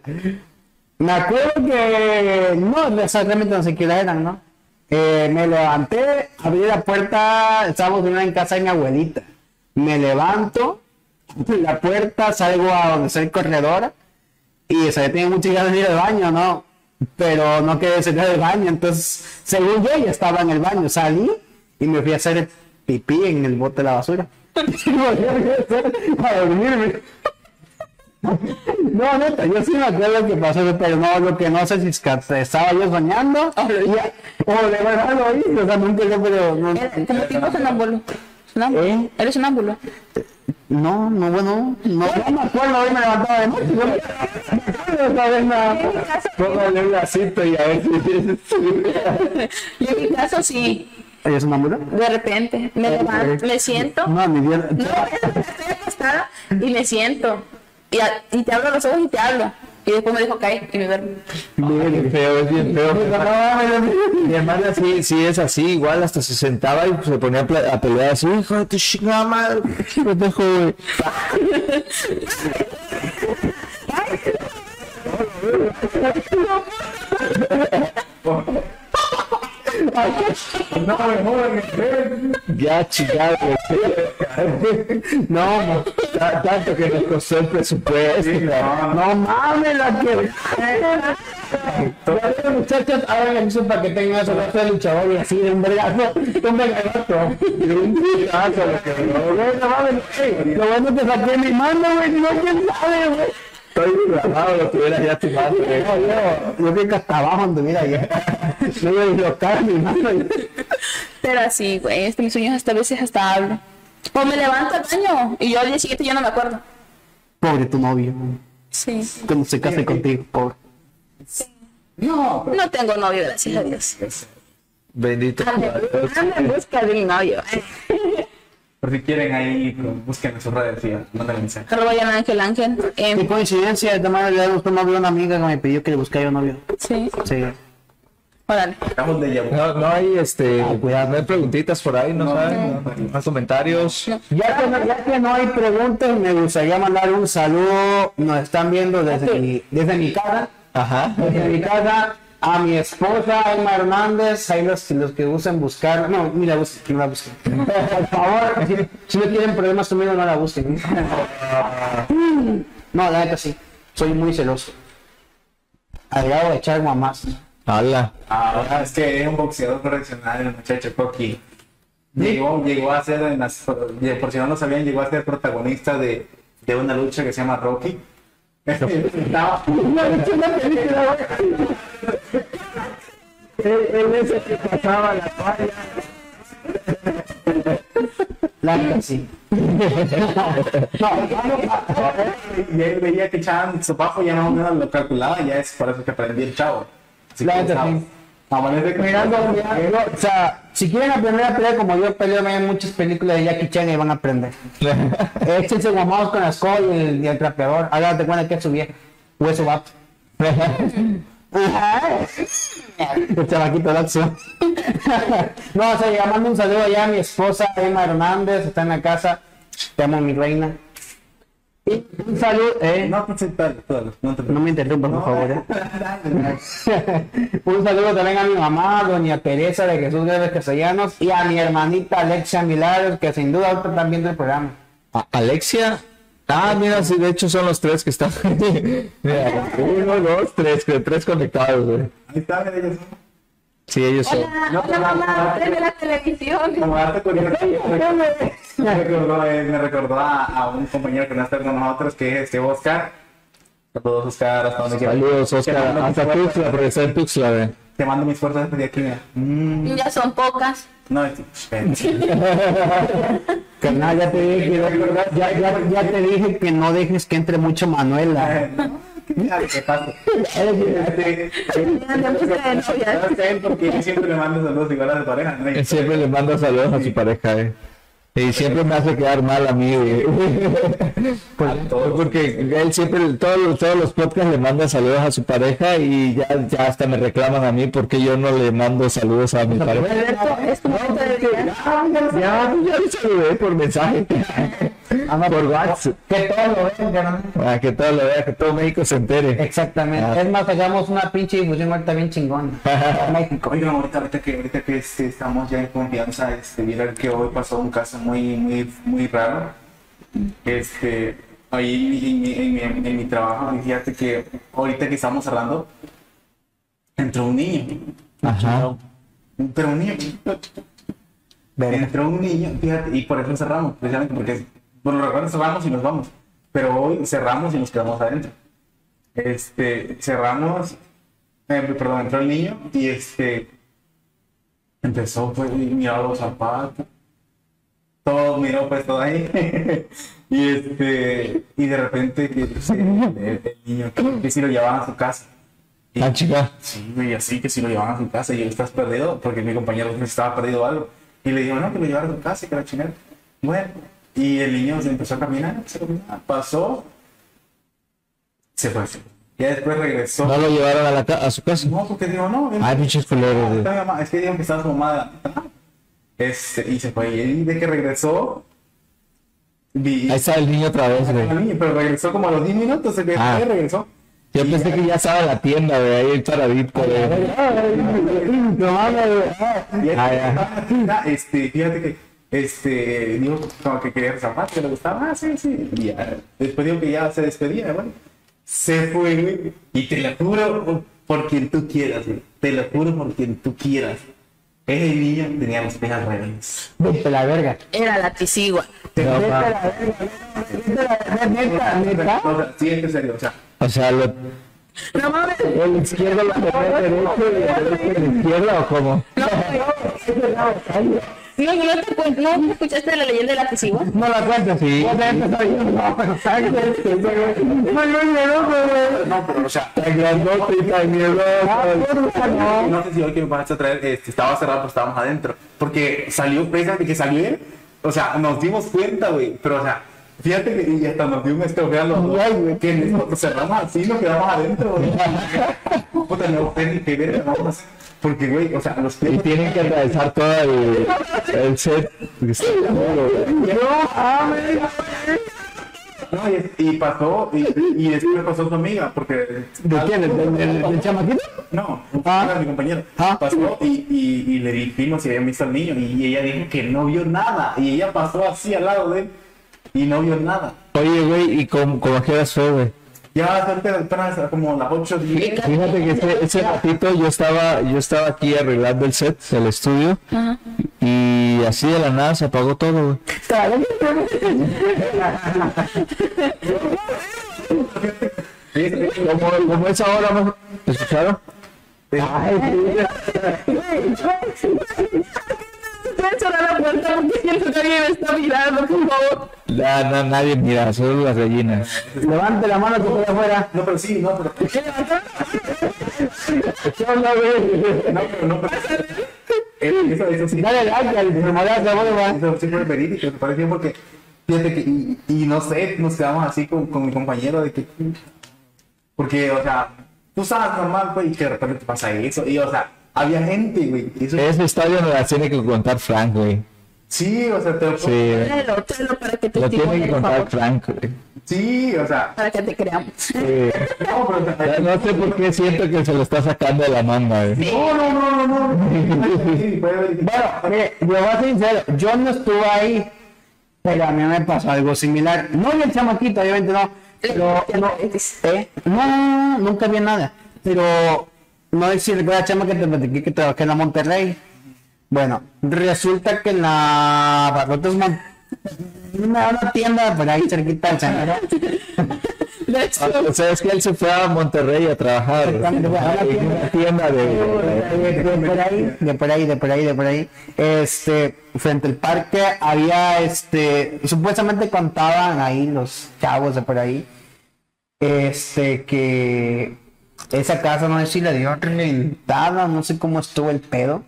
Me acuerdo que no, exactamente no sé qué hora eran, ¿no? Eh, me levanté, abrí la puerta, estábamos en en casa de mi abuelita. Me levanto, la puerta, salgo a donde está el corredor y o yo tenía muchas ganas de ir al baño, ¿no? Pero no quería salir del baño, entonces, según yo, ya estaba en el baño, salí y me fui a hacer pipí en el bote de la basura. Y a dormirme. No, neta, yo sí me acuerdo que pasó, pero no, lo que no sé si es estaba yo soñando y- o de verdad lo hice, o sea, nunca sé, pero no, como tipo sonámbulo. Sonámbulo. ¿Eh? Eres sonámbulo. no, no, bueno, no, no me acuerdo, hoy me levantaba de noche, no me acuerdo esa vez nada más. Póngale un lacito y a ver si... Y en mi caso sí, ¿Es una mula? de repente me levanto, me siento. No, mi vida. No, estoy acostada y me siento. Y, a- y te abro los ojos y te hablo. Y después me dijo caer y me duermo. Bien feo, es bien feo. Mi hermana sí, sí es así, igual hasta se sentaba y se ponía a pelear así, hijo de tu chingada madre, ¿qué dejo, güey? No, mejor, Ya chingado. No, tanto que nos costó el presupuesto. no, mames, la que. Muchachos, hagan eso para que tengan su brazo de luchador y así de un vergazo, un vergazo. De un tirazo, lo que no, güey, no mames. Lo bueno que saqué mi mano, güey, no, quién sabe, güey. Estoy grabado, lo tuviera ya tu güey. No, yo, yo creo que hasta abajo anduviera ya. No iba a dislocar mi mano. Pero así, güey, es que mis sueños hasta a veces hasta hablo. O me levanto al baño y yo al día siguiente ya no me acuerdo. Pobre tu novio, Sí. cuando se case contigo, pobre. No, pero No tengo novio, gracias a Dios. Bendito. Ando en busca de un novio. Por si quieren ahí, pues, busquen en sus redes y mándenle mensaje. Arroba Ángel Ángel. Qué Em, coincidencia, de manera le gustó un novio a una amiga que me pidió que le buscara yo novio. sí, Sí. órale. Estamos de. No, no hay este, Ah, cuidado. no hay preguntitas por ahí, no, No, saben, no, no. más comentarios. Ya que, no, ya que no hay preguntas, me gustaría mandar un saludo. Nos están viendo desde, mi, desde mi casa. Ajá. Desde mi casa a mi esposa Emma Hernández. Ahí los, los que usen buscar. No, ni la busquen, no la busquen. Por favor, si, si no tienen problemas conmigo, no la busquen. No, la neta sí. Soy muy celoso. Al grado de echar mamás. Hala. Ah, es que es un boxeador profesional, el muchacho Coqui. Llegó, llegó a ser, en las- por si no lo sabían, llegó a ser protagonista de, de una lucha que se llama Rocky. Estaba- Él, él es el que pasaba la toalla. La sí. No, y él veía que echaban su bajo, ya más o menos lo calculaba, ya es por eso que aprendí el chavo. Así que que- Mirando, mirando, o sea, si quieren aprender a pelear como yo peleo, vean muchas películas de Jackie Chan y van a aprender. Échense guamados con la escoba y el, y el trapeador. Hágate cuenta que es su vieja. Hueso vato. El chavaquito Laxo. no, o sea, llamando un saludo allá a mi esposa Emma Hernández, está en la casa. Te amo, mi reina. Y un saludo, eh. No, dale, no me interrumpas, por favor. eh. Un saludo también a mi mamá, doña Teresa de Jesús Gálvez Castellanos, y a mi hermanita Alexia Milagros, que sin duda ahorita están viendo el programa. A- Alexia. Ah, mira, sí, de hecho son los tres que están. mira, uno, dos, tres, tres conectados, güey. Ahí está, mira, ellos son. Sí, ellos son. Hola, hola mamá, prende la televisión. Como dato curioso, me recordó, eh, me recordó a, a un compañero que no está con nosotros, que es este Oscar. Saludos, Oscar, hasta donde quieras. Saludos, Te Oscar. mando mis Hasta fuerzas- Tuxtla, porque está en Tuxtla, güey. Te mando mis fuerzas desde aquí, mira. Ya son pocas. No, es- Carnal, ya te dije que, ya, ya- ya te dije que no dejes que entre mucho Manuela. ¿qué pasa? Porque siempre le mando saludos igual a de pareja, ¿no? Él siempre le manda saludos a su pareja, eh. Y siempre me hace quedar mal a mí, güey. Por- Porque él siempre, todos, los- todos los podcasts le manda saludos a su pareja y ya, ya hasta me reclaman a mí porque yo no le mando saludos a mi pareja. Esto es tu momento de brillar. Ya, ya le saludé por mensaje. por WhatsApp. Que todo lo carnal. Para que todo lo vea, que todo México se entere. Exactamente. Ah. Es más, hagamos una pinche difusión ahorita bien chingona. México. Oigan, ahorita, ahorita que, ahorita que este, estamos ya en confianza, este, vieron que hoy pasó un caso muy, muy, muy raro. Este, ahí en mi, en, mi, en, trabajo, fíjate que ahorita que estamos cerrando, entró un niño. Ajá. Pero un niño. Verga. Entró un niño, fíjate, y por eso cerramos, precisamente porque por lo regular cerramos y nos vamos. Pero hoy cerramos y nos quedamos adentro. Este, cerramos, eh, perdón, entró el niño y este empezó pues miraba los zapatos. Todo miró pues todo ahí. y este, y de repente dice, el, el niño que, que si lo llevaban a su casa. Y- Ah, chica. Sí, güey, así que si lo llevaban a su casa y yo estás perdido, porque mi compañero estaba perdido algo. Y le dijo, no, que lo llevaran a su casa y que la chingada. Bueno, y el niño se empezó a caminar, se caminaba, pasó, se fue. Ya después regresó. ¿No lo llevaron a, la a su casa? No, porque dijo, no. Ay, pinches culeros, mi Es que dijeron que estaba su mamá. Este, y se fue. Y de que regresó. Vi, Ahí está el niño otra vez, güey. niño, pero regresó como a los 10 minutos. Se fue Ah. y regresó. Yo pensé que ya estaba en la tienda, güey, ahí paradito, güey. La este, fíjate que este, dijo como que quería zapatos, que le gustaba, ah, sí, sí. Y ya, después dijo que ya se despedía, güey. Se fue, güey. Y te lo juro por quien tú quieras, güey. Te lo juro por quien tú quieras. Ese niño tenía los pies al revés. Vete la verga. Era la tisigua. No, pa. Neta, neta. O sea, sí, es que serio, o sea. O sea, lo, No mames. el izquierdo lo tenía derecho y el derecho en la izquierda, ¿o cómo? No, no, no te cuento, ¿no escuchaste la leyenda de la tisigua? No la cuentes. Sí. No, pero que que. No, no, no, no. No, o sea. Tan grandote y tan miedoso. No, no sé si hoy que me vas a traer, este, estaba cerrado, pero estábamos adentro. Porque salió, precisamente que salió él, o sea, nos dimos cuenta, güey. Pero, o sea, fíjate que y hasta nos dio un estropear los dos. Que nos cerramos así, nos quedamos adentro, güey. Puta, no qué ver, vamos a hacer. Porque, güey, o sea, los Y tienen que atravesar todo el, el set. No, y, y pasó, y, y después pasó tu amiga, porque. ¿De quién? ¿Del, chamaquito? No, Ah. era mi compañera. Ah. Pasó y, y, le dijimos si habían visto al niño y ella dijo que no vio nada. Y ella pasó así al lado de él y no vio nada. Oye, güey, ¿y cómo, cómo a qué horas fue, güey? Ya era como las 8 10. Fíjate que ese, ese ratito yo estaba, yo estaba aquí arreglando el set, el estudio, y así de la nada se apagó todo. Como, como es ahora, ¿no? ¿escucharon? Puedes cerrar la puerta porque siento que alguien me está mirando, por favor. Na- na- nadie mira, solo las gallinas. Levante la mano que estoy afuera. No, pero sí, no, pero. No, pero no, pero. Eh, Eso, eso sí. Dale like al de vuelva. Eso sí fue verídico, me pareció porque. Fíjate que. Y, y no sé, nos quedamos así con, con mi compañero de que. Porque, o sea, tú sabes normal, güey, y que de repente te pasa eso. Y, o sea, había gente, güey. Eso, Esa historia nos la tiene que contar Frank, güey. sí, o sea, te lo Sí, tráelo para que te lo tiene que contar favor. Frank, güey. Sí, o sea. Para que te creamos. Sí. No, pero. o sea, No sé por qué siento que se lo está sacando de la manga, güey. No, no, no, no, no. Sí, verificar. Bueno, mire, yo voy a ser sincero, yo no estuve ahí, pero a mí me pasó algo similar. No vi el chamaquito, obviamente no. Pero no, ¿eh? no, no, no, nunca vi nada. Pero no sé si recuerda chama que te platiqué que trabajé en la Monterrey. Bueno, resulta que en la Barrotes Mon- una, una tienda por ahí cerquita del. De hecho, O sea, es que él se fue a Monterrey a trabajar la en una tienda de... de, de por ahí, de por ahí, de por ahí, de por ahí. Este, frente al parque había, este, supuestamente contaban ahí los chavos de por ahí, este, que esa casa no sé si la dio rentada, no sé cómo estuvo el pedo,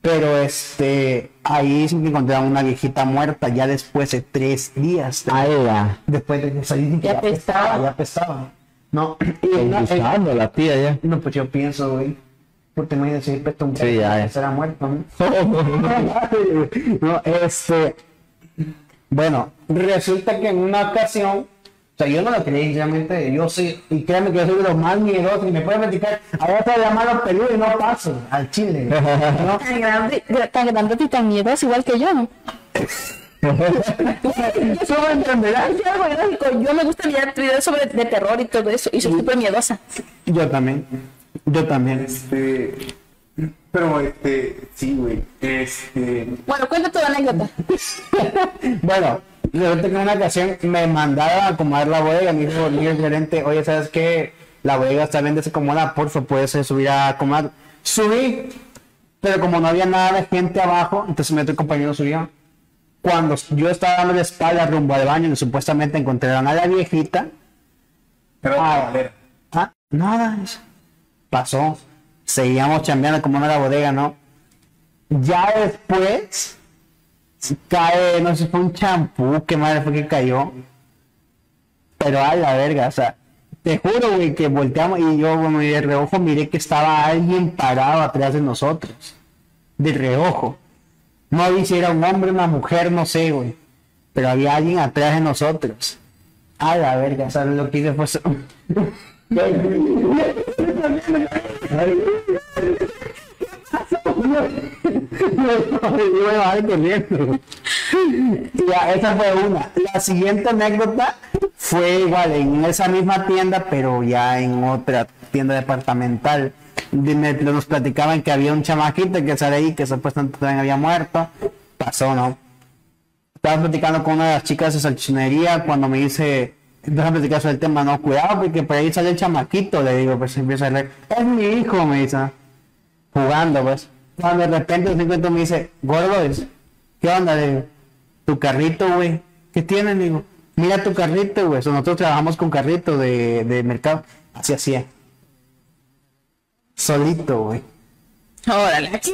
pero este, ahí sí que encontraron una viejita muerta ya después de tres días. ¡Hala! Después de salir Ya apestaba. ya apestaba. No, y El no, eh, la tía ya. no, pues yo pienso, güey. Porque me dice, peto un Sí, ya, ya. será muerto, ¿no? no, este. Bueno, resulta que en una ocasión, o sea, yo no lo creí, realmente, yo sí, y créanme que yo soy de los más miedosos, y me pueden platicar, ahora está la mano peluda y no paso al chile, ¿no? tan grande, tan grande y tan miedoso, igual que yo. Eso me entenderás. Yo me gusta mirar videos sobre de terror y todo eso, y soy súper miedosa. Yo también, yo también. Este. Pero, este. Sí, güey. Este. Bueno, cuenta tu anécdota. Bueno, resulta que en una ocasión me mandaron a acomodar la bodega, me dijo el gerente, oye, ¿sabes qué? La bodega está bien desacomodada, porfa, puedes eh, subir a acomodar. Subí, pero como no había nada de gente abajo, entonces mi otro compañero subió. Cuando yo estaba dando la espalda rumbo al baño, y supuestamente encontraron a la viejita. Pero, Ah. Ah, nada, pasó. Seguíamos chambeando como en la bodega, ¿no? Ya después cae, no sé, fue un champú, qué madre fue que cayó. Pero a la verga, o sea, Te juro, güey, que volteamos y yo, bueno, de reojo miré que estaba alguien parado atrás de nosotros. De reojo. No vi si era un hombre, una mujer, no sé, güey. Pero había alguien atrás de nosotros. A la verga, ¿sabes lo que hice? Fue... Yo me bajé corriendo. Ya, esa fue una. La siguiente anécdota fue igual en esa misma tienda, pero ya en otra tienda departamental. Dime, nos platicaban que había un chamaquito que sale ahí que supuestamente también había muerto. Pasó, ¿no? Estaba platicando con una de las chicas de salchinería cuando me dice, empieza a platicar sobre el tema, no, cuidado porque por ahí sale el chamaquito, le digo, pues empieza a leer, es mi hijo, me dice, jugando, pues. Cuando de repente se encuentro me dice, gordo, es, ¿qué onda? Digo, tu carrito, güey, ¿qué tienes? Le digo, mira tu carrito, güey, So, nosotros trabajamos con carrito de, de mercado, así hacía. Solito, güey. Órale, dice.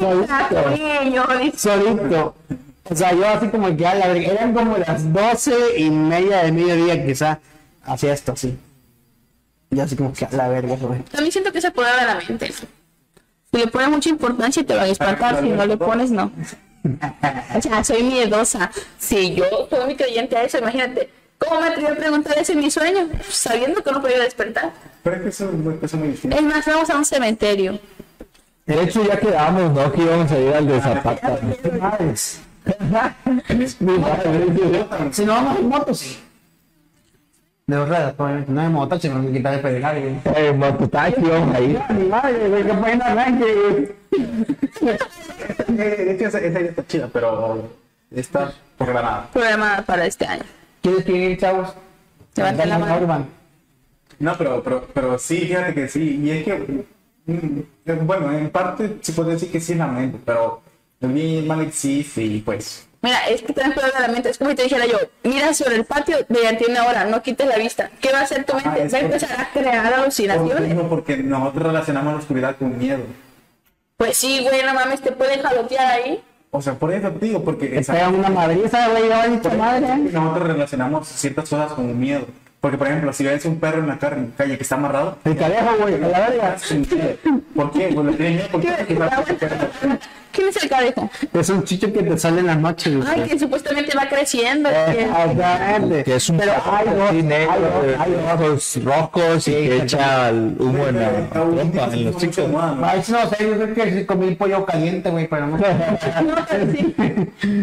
solito. O sea, yo así como que a la verga, eran como las doce y media de mediodía quizá, hacía esto así. Y así como que a la verga, güey. También siento que se puede de la mente. Si le pones mucha importancia te van a espantar, si no le pones, no. O sea, soy miedosa. Si yo soy mi creyente a eso, imagínate. ¿Cómo me atreví a preguntar eso en mi sueño? Sabiendo que no podía despertar. Pero es que eso es muy, eso es muy distinto. Es más, vamos a un cementerio. De hecho, ya quedamos, ¿no? Que íbamos a ir al de Zapata. Si no vamos en moto, sí. De dos ruedas, obviamente. No en moto, si me quitar el pedal. Eh, mototaxi, vamos a ir. Mi madre, güey, que pena arranque, Eh, De hecho, esa, esa idea está chida, pero está programada. Programada para este año. ¿Quieres que ir, chavos? Levanten la mano. Urban. No, pero, pero, pero sí, fíjate que sí. Y es que, mm, eh, bueno, en parte se puede decir que sí es la mente, pero el bien mal existe y pues. Mira, es que también puede la mente. Es como si te dijera yo, mira sobre el patio mediante una hora, no quites la vista. ¿Qué va a hacer tu mente? Ah, Va a empezar a crear Por lo alucinaciones. mismo, porque nosotros relacionamos la oscuridad con miedo. Pues sí, güey, no mames, te pueden jalotear ahí. O sea, por eso te digo, porque pegan una madriza, güey, ya dicho madre. nosotros relacionamos ciertas cosas con miedo. Porque, por ejemplo, si ves un perro en la la calle que está amarrado, El cadejo, güey, a la verga. ¿por qué? Pues le tiene miedo porque ¿Qué- ¿Quién es el cadejo? Es un chicho que te sale en las noches, güey. Ay, que supuestamente va creciendo. que- Exactamente. Que es un Pero hay hay negro, hay dos. ojos rojos y que echa el humo en la trompa, en los chicos. Ay, sí, no sé, yo creo que sí comí pollo caliente, güey, pero no. Sí.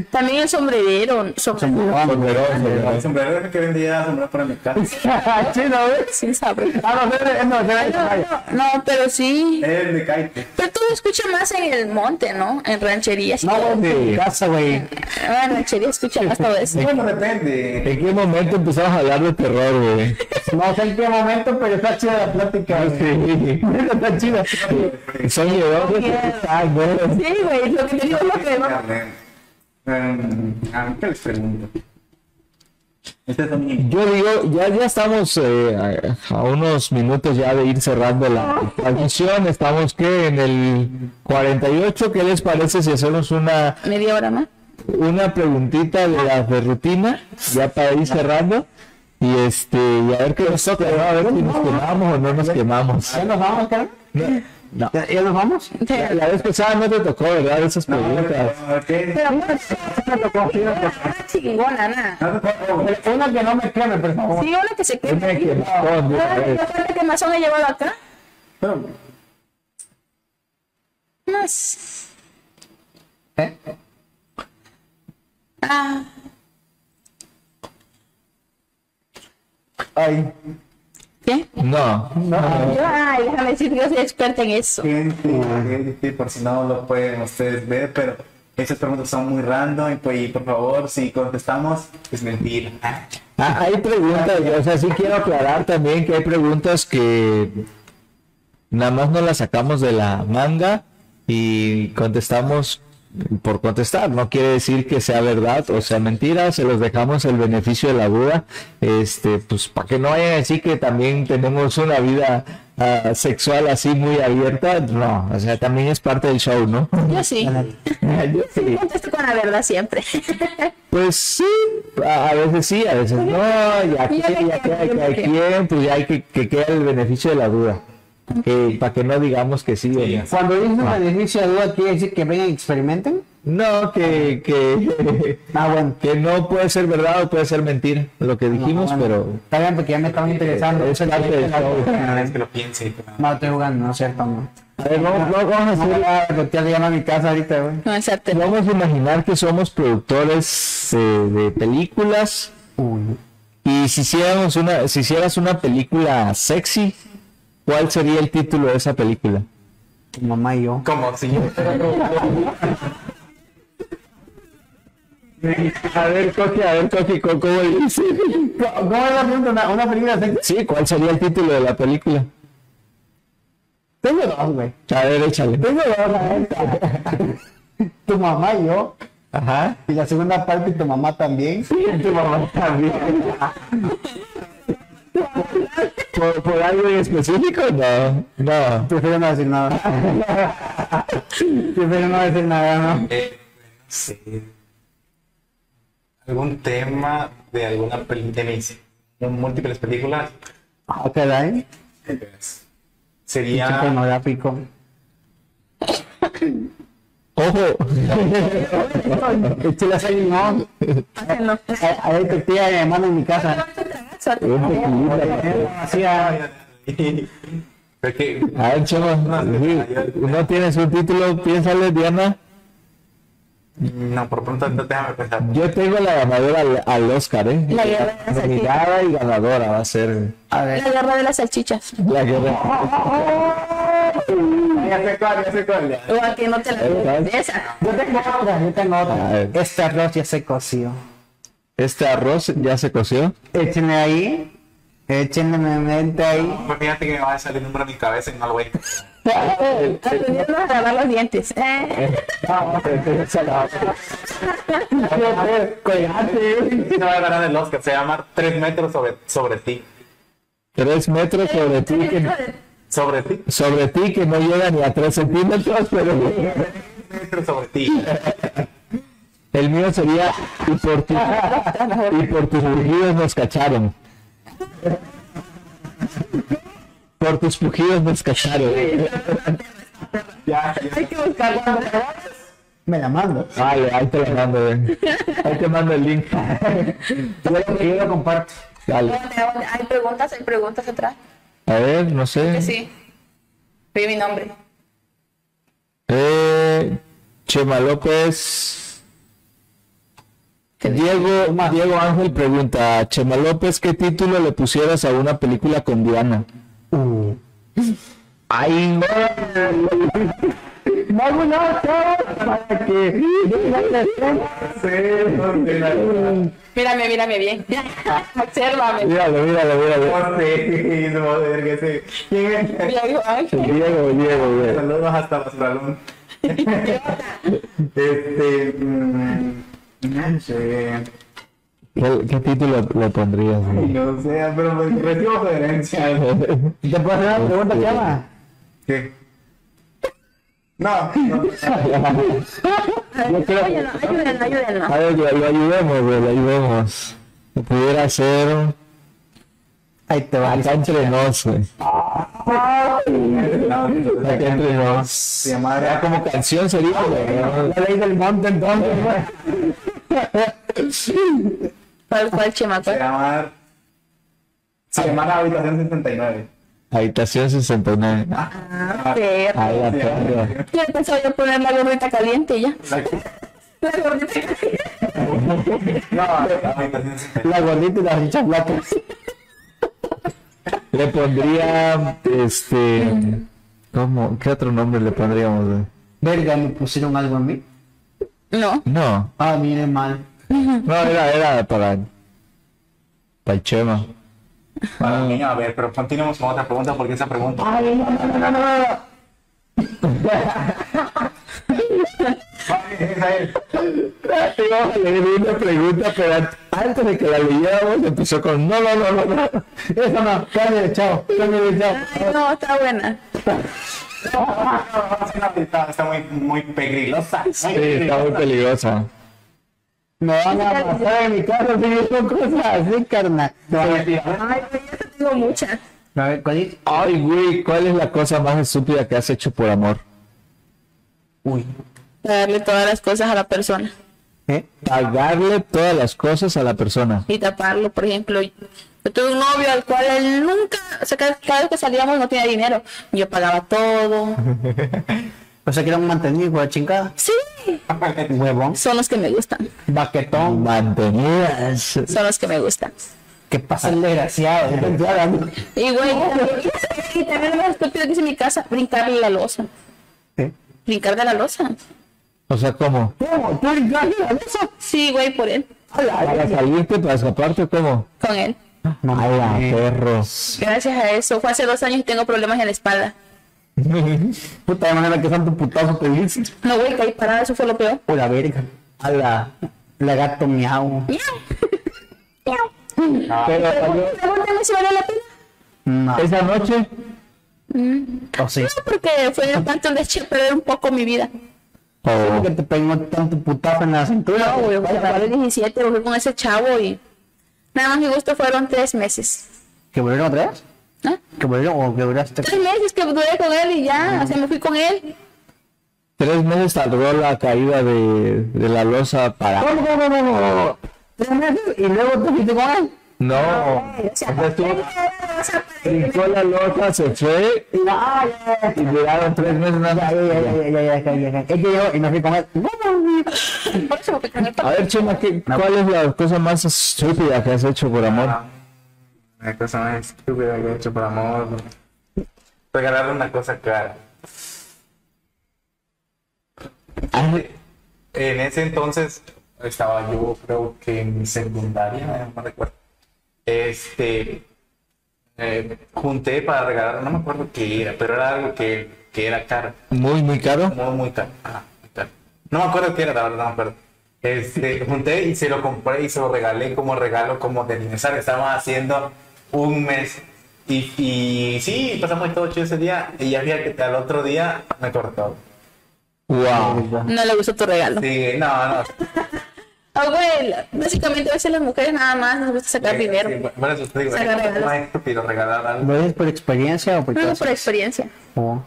También el sombrerero. sombrerero. Poderoso, El sombrero es el que vendía sombreros para mi casa. Chido, güey. Sin saber. Ah, no, no, no, no, pero sí. El de. Pero tú escuchas más en el monte, ¿no? En rancherías. no, güey, en mi casa, güey. Ah, en rancherías escuchas más todo eso. Bueno, depende. ¿En qué momento empezamos a hablar de terror, güey? No sé en qué momento, pero está chida la plática, güey. Sí. Está chida. Son miedosos. Ah, bueno. Sí, güey, lo que te digo es lo que no. ¿A qué les pregunto? Este. Yo digo, ya, ya estamos eh, a, a unos minutos ya de ir cerrando la transmisión. Estamos que en el 48. ¿Qué les parece si hacemos una, Media hora más. una preguntita de las de rutina? Ya para ir cerrando. Y este, y a ver qué nos toca, ¿no? A ver si nos quemamos o no nos quemamos. ¿Ya nos vamos, cara? No. ¿Ya, ya nos vamos? La, la vez pasada no te tocó, ¿verdad? Esas No, preguntas. ¿qué? Pero nada. No te puedo- Una que no me queme, por favor. Sí, una que se quema. Una que. ¿Cuánta quemazón he llevado acá? Pero, Más. ¿Eh? Ah, Ay, ¿qué? No. Yo, ay, déjame decir que yo soy experta en eso. gente, gente, por si no lo pueden ustedes ver, pero esas preguntas son muy random y, pues, y por favor, si contestamos, es mentira. Ah, hay preguntas, o sea, sí quiero aclarar también que hay preguntas que nada más no las sacamos de la manga y contestamos por contestar. No quiere decir que sea verdad o sea mentira, se los dejamos el beneficio de la duda, este, pues para que no vayan a decir que también tenemos una vida ah, sexual así muy abierta, no, o sea, también es parte del show, ¿no? Yo sí. Yo sí. Contesto con la verdad siempre. Pues sí, A, veces sí, a veces no, y aquí queda me cada quedo. quien, pues ya hay que, que quede el beneficio de la duda. Que, para que no digamos que sí o no. Cuando dices beneficio de duda, ¿quiere decir que vengan y experimenten? No, que, que, Ah, bueno. que no puede ser verdad o puede ser mentira, lo que dijimos, Ah, bueno. pero Está bien, porque ya me estaban interesando. Es parte del show. Una vez que lo piense. pero- No, estoy jugando, no es cierto, no. a ver, vamos, vamos, vamos a hacer- mi casa ahorita, güey. No, exacto. vamos a imaginar que somos productores eh, de películas y si hiciéramos una, si hicieras una película sexy, ¿cuál sería el título de esa película? Tu mamá y yo. Como si A ver, Coqui, a ver, Coqui, ¿cómo, cómo dice? ¿Cómo es la pregunta? ¿Una, una película sexy? Sí, ¿cuál sería el título de la película? Tengo dos, güey. A ver, échale. Tengo dos, la neta. Tu mamá y yo. Ajá. Y la segunda parte, tu mamá también. Tu mamá también. ¿Por, por algo en específico? No, no. Prefiero no decir nada. Prefiero no decir nada, ¿no? Eh, sé. Algún tema de alguna de mis múltiples películas Ah, caray. sería Pornográfico. Ojo. Este no. Háganlo. Hay hay tortilla de mano en mi casa. Hacía. Porque A ver, Chema, sí, no tienes un título, piénsale, Diana. no, por pronto no déjame pensar. Yo tengo la ganadora al, al Oscar, ¿eh? La guerra de las salchichas. Y ganadora va a ser A ver. La guerra de las salchichas. la guerra. Ya sé cuál, ya sé cuál. O a que no te la esa. Yo tengo otra, yo tengo otra. Este arroz ya se coció. Este arroz ya se coció. Échenle ahí. Échenle mente ahí. Pues fíjate que me va a salir un número en mi cabeza y no lo voy a Aprendiendo a lavar los dientes. Eh. Se va a ganar el Oscar, se llama 3 metros sobre, sobre ti. Tres metros sobre ti, Sobre ti. sobre ti que no llega ni a tres centímetros, pero 3 sobre ti. el mío sería y por, tu- y por tus pujidos nos cacharon. Por tus pujidos nos cacharon. Ya, ya. Hay que buscarlo. Me la mando. Vale, ahí te lo mando, ven. Ahí te mando el link. Yo lo, yo lo comparto. Dale. Hay preguntas, hay preguntas atrás. A ver, no sé. Que sí. Pide mi nombre. Eh, Chema López. Diego, Diego Ángel pregunta, Chema López, ¿qué título le pusieras a una película con Diana? Ay, no. Vamos a para que. Mírame, mírame bien. Obsérvame. Míralo, míralo, míralo. Sí, no, verga, ese. ¿Quién es? Diego Ángel. Diego, Diego, güey. Saludos hasta Barcelona. este. mm, No sé. ¿Qué, qué título le pondrías? No sé, pero me recibo sugerencias. ¿Te puedo hacer una pregunta, Chama? ¿Qué? No, no. Yo creo Ayúdenlo, ayúdenlo, ayúdenlo. A ver, lo, ayudemos, güey, lo ayudemos. Que pudiera ser Ahí te va. acá entre nos, güey. Acá entre nos. Se como canción sería, güey. La ley del monte, entonces, ¿Cuál, cuál chema? Se llama. Se llama la habitación 69. Habitación 69. Ah, perro. Ahí la tengo. Yo pensaba yo poner la gordita caliente y ya. La gordita caliente. No, la habitación 69. La gordita y las hinchas blancas. Le pondría, este... ¿Cómo? ¿Qué otro nombre le pondríamos? Verga, me pusieron algo a mí. No. No, Ah, viene mal. no, era, era para... Para el Chema. Para mí, a ver, pero continuemos con otra pregunta porque esa pregunta. Ay, no, no, no, no, no. Di una pregunta, pero antes de que la leyéramos empezó con no, no, no, no, no. Eso no, cámbiale, chao, cámbiale, chao. Ay, no, está buena. Está, está muy, muy pegrilosa. Sí, está muy peligrosa. Me van a matar en mi casa si digo cosas así, carnal. No, Ay, yo te tengo muchas. A ver, ¿cuál es? Ay, güey, ¿cuál es la cosa más estúpida que has hecho por amor? Uy. Darle todas las cosas a la persona. ¿Eh? Pagarle todas las cosas a la persona. y taparlo. Por ejemplo, yo tuve un novio al cual él nunca, o sea, cada, cada vez que salíamos no tenía dinero. Yo pagaba todo. O sea que era un mantenido, hijo de chingada. Sí, Huevón. son los que me gustan. Baquetón. Mantenidas. Son los que me gustan. ¿Qué pasa el desgraciado? Y güey, también- y también lo más estúpido que hice en mi casa, brincarle la losa. ¿Eh? Brincar de la losa. O sea, ¿cómo? ¿Cómo? ¿Tú eres eso? Sí, güey, por él. ¿Para salirte, para escaparte o cómo? Con él. La mames. perros. Gracias a eso. Fue hace dos años y tengo problemas en la espalda. Puta de manera que santo putazo te dice. No, güey, caí parada, eso fue lo peor. O la verga. A la, la gato miau. Miau. Pero salió Pregúntame si valió la pena. No. esa noche. O sí. No, porque fue tanto de hecho perder un poco mi vida. Oh. que te pegó tanto putazo en la cintura. No, güey, a los 17 volví con ese chavo y nada más mi gusto fueron tres meses. ¿Que volvieron otra vez? ¿Ah? Como loco, que duraste. Tres meses que duré con él y ya, o sea, me fui con él. Tres meses tardó la caída de, de la losa para. No, no, no, no, Tres meses y luego te fuiste con él. No, ah, o sea, brincó la losa, se fue y ah, duraron tres meses nada. Ya, ya, ya, ya, ya, Es yo y me fui con él. A ver, Chema, ¿cuál es la cosa más estúpida que has hecho por amor? Ah. Ah, Una cosa más estúpida que he hecho por amor. Regalarle una cosa cara. En ese entonces estaba yo, creo que en mi secundaria, no recuerdo. Este. eh, junté para regalar, no me acuerdo qué era, pero era algo que, que era caro. Muy, muy caro. Muy, muy caro. Ajá, muy caro. No me acuerdo qué era, la verdad, no me acuerdo. Este, junté y se lo compré y se lo regalé como regalo, como de aniversario. Estaba haciendo un mes. Y, y sí, pasamos todo chido ese día. Y ya había que al otro día me cortó. Wow. No le gustó tu regalo. Sí, no, no. Güey, básicamente a veces las mujeres nada más nos gusta sacar Sí, dinero. sí, por eso te digo, Sacar es regalos. más estúpido regalar algo. ¿Lo dices por experiencia o por No, qué? por experiencia. Oh.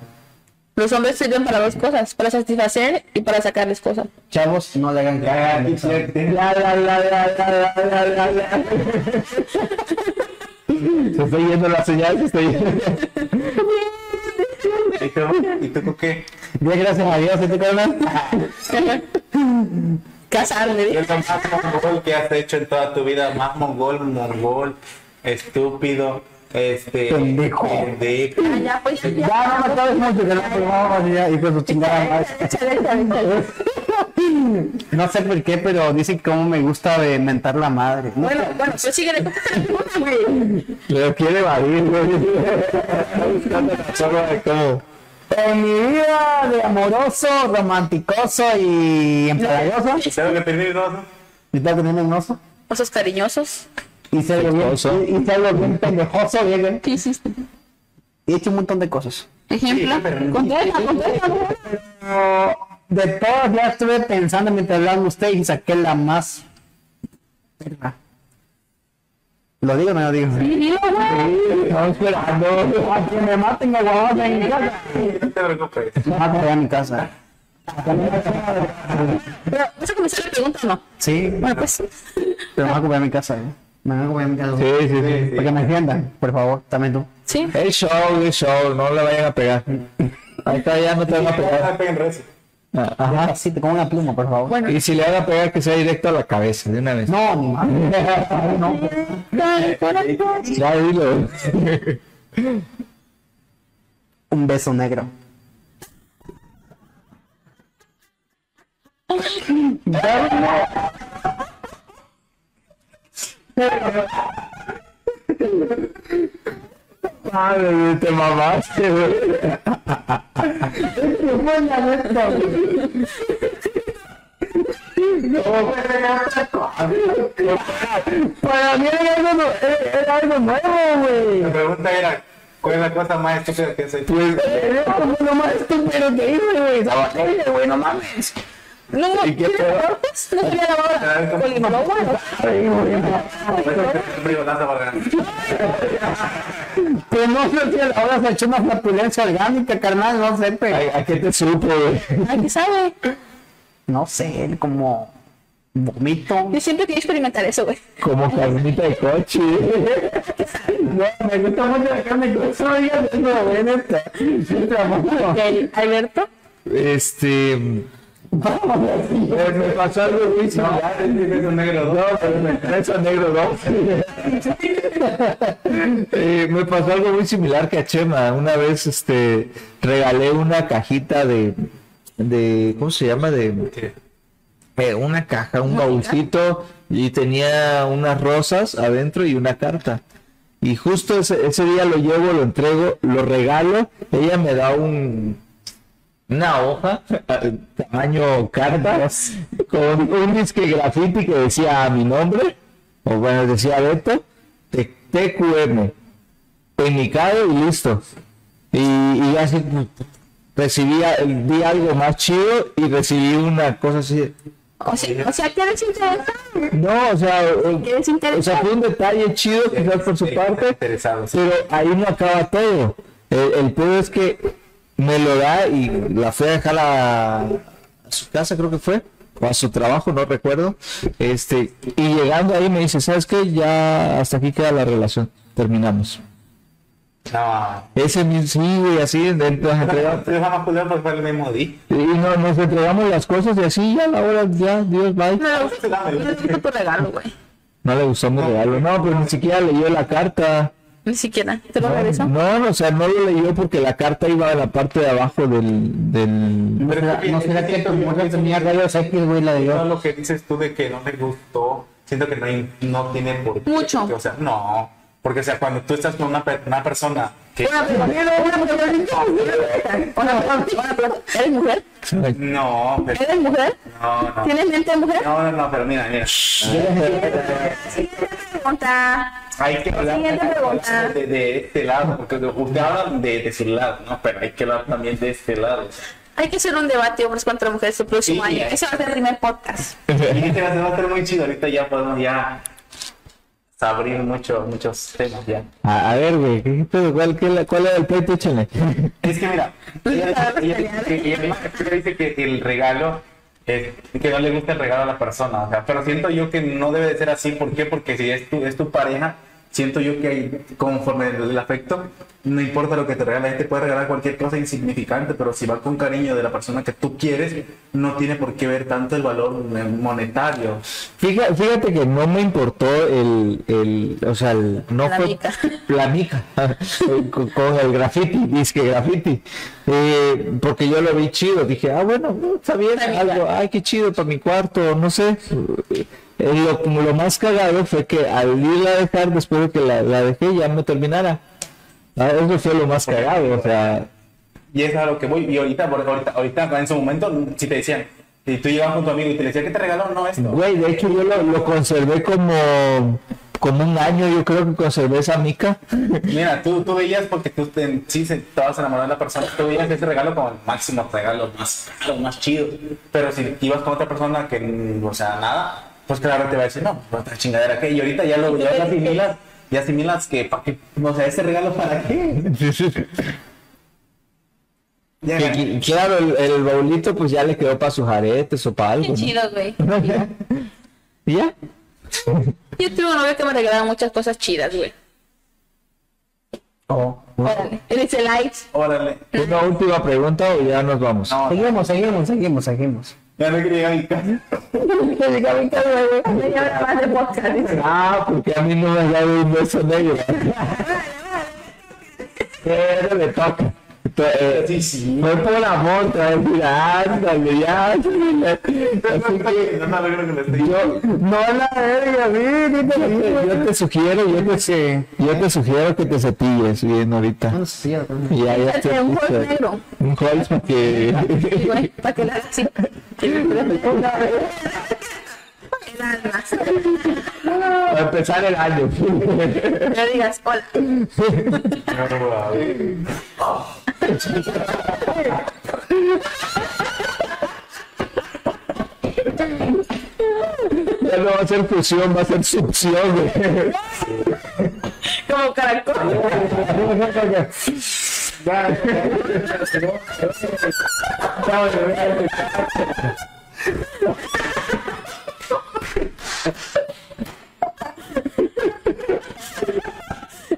Los hombres sirven para dos cosas, para satisfacer y para sacarles cosas. Chavos, no le hagan Ya, caso. aquí sí, La, la, la, la, la, la, la, la, la. Se está yendo la señal, se está yendo. ¿Y tú? ¿Y tú qué? Bien, gracias a Dios, ¿sí te carnal? Casarme, ¿Qué es lo más mongol que has hecho en toda tu vida? Más mongol, mongol, estúpido, este... Pendejo. pendejo. Ah, ya, pues ya. Ya, no me sabes mucho que no te vamos a ya, y con su chingada madre. No sé por qué, pero dicen que cómo me gusta de mentar la madre. No Bueno, bueno, pues síguele. güey. Lo quiere evadir, güey. De. En mi vida de amoroso, romanticoso y empalagoso, ¿Y que y tengo que tener un oso. Osos cariñosos. Y ser algo bien, ser algo bien pendejoso, bien. ¿Qué hiciste? Y he hecho un montón de cosas. Ejemplo. Contesta, contesta. Pero de todas ya estuve pensando mientras hablaban ustedes y saqué la más. ¿Lo digo o no lo digo? Dilo, güey. Estamos esperando. A que me maten a guaguas en mi casa. No te preocupes. Me maten allá en mi casa. Pero, ¿vas a comenzar la pregunta o no? Sí, Bueno, pues. pero me voy a comer a mi casa. ¿eh? Me voy a. Sí, sí, sí. Para que me defiendan, por favor, también tú. Sí. Es show, es show, no le vayan a pegar. Ahí está, ya no te van a pegar. Ah, Ajá. Así, te como una pluma, por favor. Bueno. Y si le van a pegar, que sea directo a la cabeza, de una vez. No, ni más. No. Ya dilo. Un beso negro. Madre, te mamaste, güey. Para mí era algo, nu- era- era algo nuevo, güey. La pregunta era, ¿cuál es la cosa más estúpida que has hecho? Pues, más estúpido que hice, güey. Güey, no mames. No, ¿Y qué ¿tiene pedo? cortes? No sería la hora. Pues no sé si ahora se echó una flatulencia orgánica, carnal, no sé, pero... ¿A, a qué te supo, güey? Ay, ¿qué sabe? No sé, como vomito. Yo siempre quería experimentar eso, güey. Como carnita de coche. No, me gusta mucho la carne con soya, no, güey, neta. Siempre amo. Este. Me, pasó algo muy similar. Negro, No, pero me traes a negro dos. Eh, me pasó algo muy similar que a Chema. Una vez este regalé una cajita de de ¿cómo se llama? de eh, una caja, un baúlcito y tenía unas rosas adentro y una carta. Y justo ese, ese día lo llevo, lo entrego, lo regalo, ella me da un una hoja tamaño carta con un disque graffiti que decía mi nombre o bueno decía Beto TQM penicado y listo. Y, y así recibí vi algo más chido y recibí una cosa así. O sea, o sea, que eres interesado. no o sea eh, o sea fue un detalle chido quizás por su parte pero ahí no acaba todo. El, el pedo es que me lo da y la fui a dejar a, a su casa, creo que fue, o a su trabajo, no recuerdo. Este, y llegando ahí me dice, ¿sabes qué? Ya hasta aquí queda la relación. Terminamos. No. Ese mismo, sí, güey, así, dentro nos entregamos, fue el mismo día. y no, nos entregamos las cosas y así, ya a la hora, ya, Dios, bye. No no tu regalo, güey. No le gustó mi regalo, no, pero ni siquiera leyó la carta. Ni siquiera. ¿Te lo regreso? No, no, o sea, no lo leyó porque la carta iba a la parte de abajo del, del... No será, no será que tu mujer tenía rayos X, güey, la de Todo yo. lo que dices tú de que no me gustó, siento que no, hay- no tiene por qué. Mucho. O sea, no. Porque, o sea, cuando tú estás con una, per- una persona que. ¿Eres mujer? No, pero- ¿Eres mujer? no, no. ¿Tienes mente de mujer? No, no, no, pero mira, mira. Siguiente pregunta. Hay que hablar Siguiente pregunta. de, de este lado, porque usted habla de, de su lado, ¿no? Pero hay que hablar también de este lado. Hay que hacer un debate hombres contra mujeres el próximo Sí, año. Ese va a ser el primer podcast. Y este va a ser muy chido. Ahorita ya podemos ya abrir mucho, muchos temas ya. A, a ver, güey, ¿qué pedo? ¿Cuál, qué la- cuál era el pleito? Échale. Es que mira, ella, ella dice que, ella- ella dice que el regalo es que no le gusta el regalo a la persona, o sea, pero siento yo que no debe de ser así, ¿por qué? Porque si es tu, es tu pareja, siento yo que hay, conforme el, el afecto, no importa lo que te regala, te puede regalar cualquier cosa insignificante, pero si va con cariño de la persona que tú quieres, no tiene por qué ver tanto el valor eh, monetario. Fíjate, fíjate que no me importó el, el o sea, el, no La fue mica. la mica con, con el graffiti, disque graffiti, eh, porque yo lo vi chido, dije, ah, bueno, no, está bien, algo, ay, qué chido para mi cuarto, no sé. Eh, lo, como lo más cagado fue que al irla a dejar, después de que la, la dejé, ya me terminara. Ah, eso fue lo más cagado, o sea, Y eso es a lo que voy. Y ahorita, ahorita, ahorita en su momento, si te decían, si tú llevas con tu amigo y te decía que te regaló, no esto. Güey, de hecho yo lo, lo conservé como, como un año, yo creo que conservé esa mica. Mira, tú, tú veías porque tú te, sí te vas a enamorar de la persona, tú veías ese regalo como el máximo regalo, más caro, más chido. Pero si ibas con otra persona que, o sea, nada, pues claro te va a decir, no, pues otra chingadera que. Y ahorita ya lo, ya asimilas, ya asimilas que, ¿para qué? O sea, ese regalo para qué. Ya, Que- que- claro, el, el baulito pues ya le quedó para sus aretes o para algo. Qué ¿no? chido, güey. ¿Y ya? Yo tuve un novio que me regalaba muchas cosas chidas, güey. Oh. Órale. Eres el likes. Órale. Una última pregunta o ya nos vamos. No, Seguimos, seguimos, seguimos, seguimos. Ya no quería llegar a mi casa. Media hora más de podcast. Ah, porque a mí no me ha dado un beso negro. Pero le toca. Eh. Fue por amor, te ándale, ya. Así que No me alegro que le esté yo, no la verga, sí, yo te sugiero, yo te, yo te sugiero que te cepilles bien ahorita. No sé, ya, ya Hazte un negro. Un para que. Para que la Para empezar el año. No digas, hola. Ya no va a ser fusión, va a ser succión, güey. Como caracol.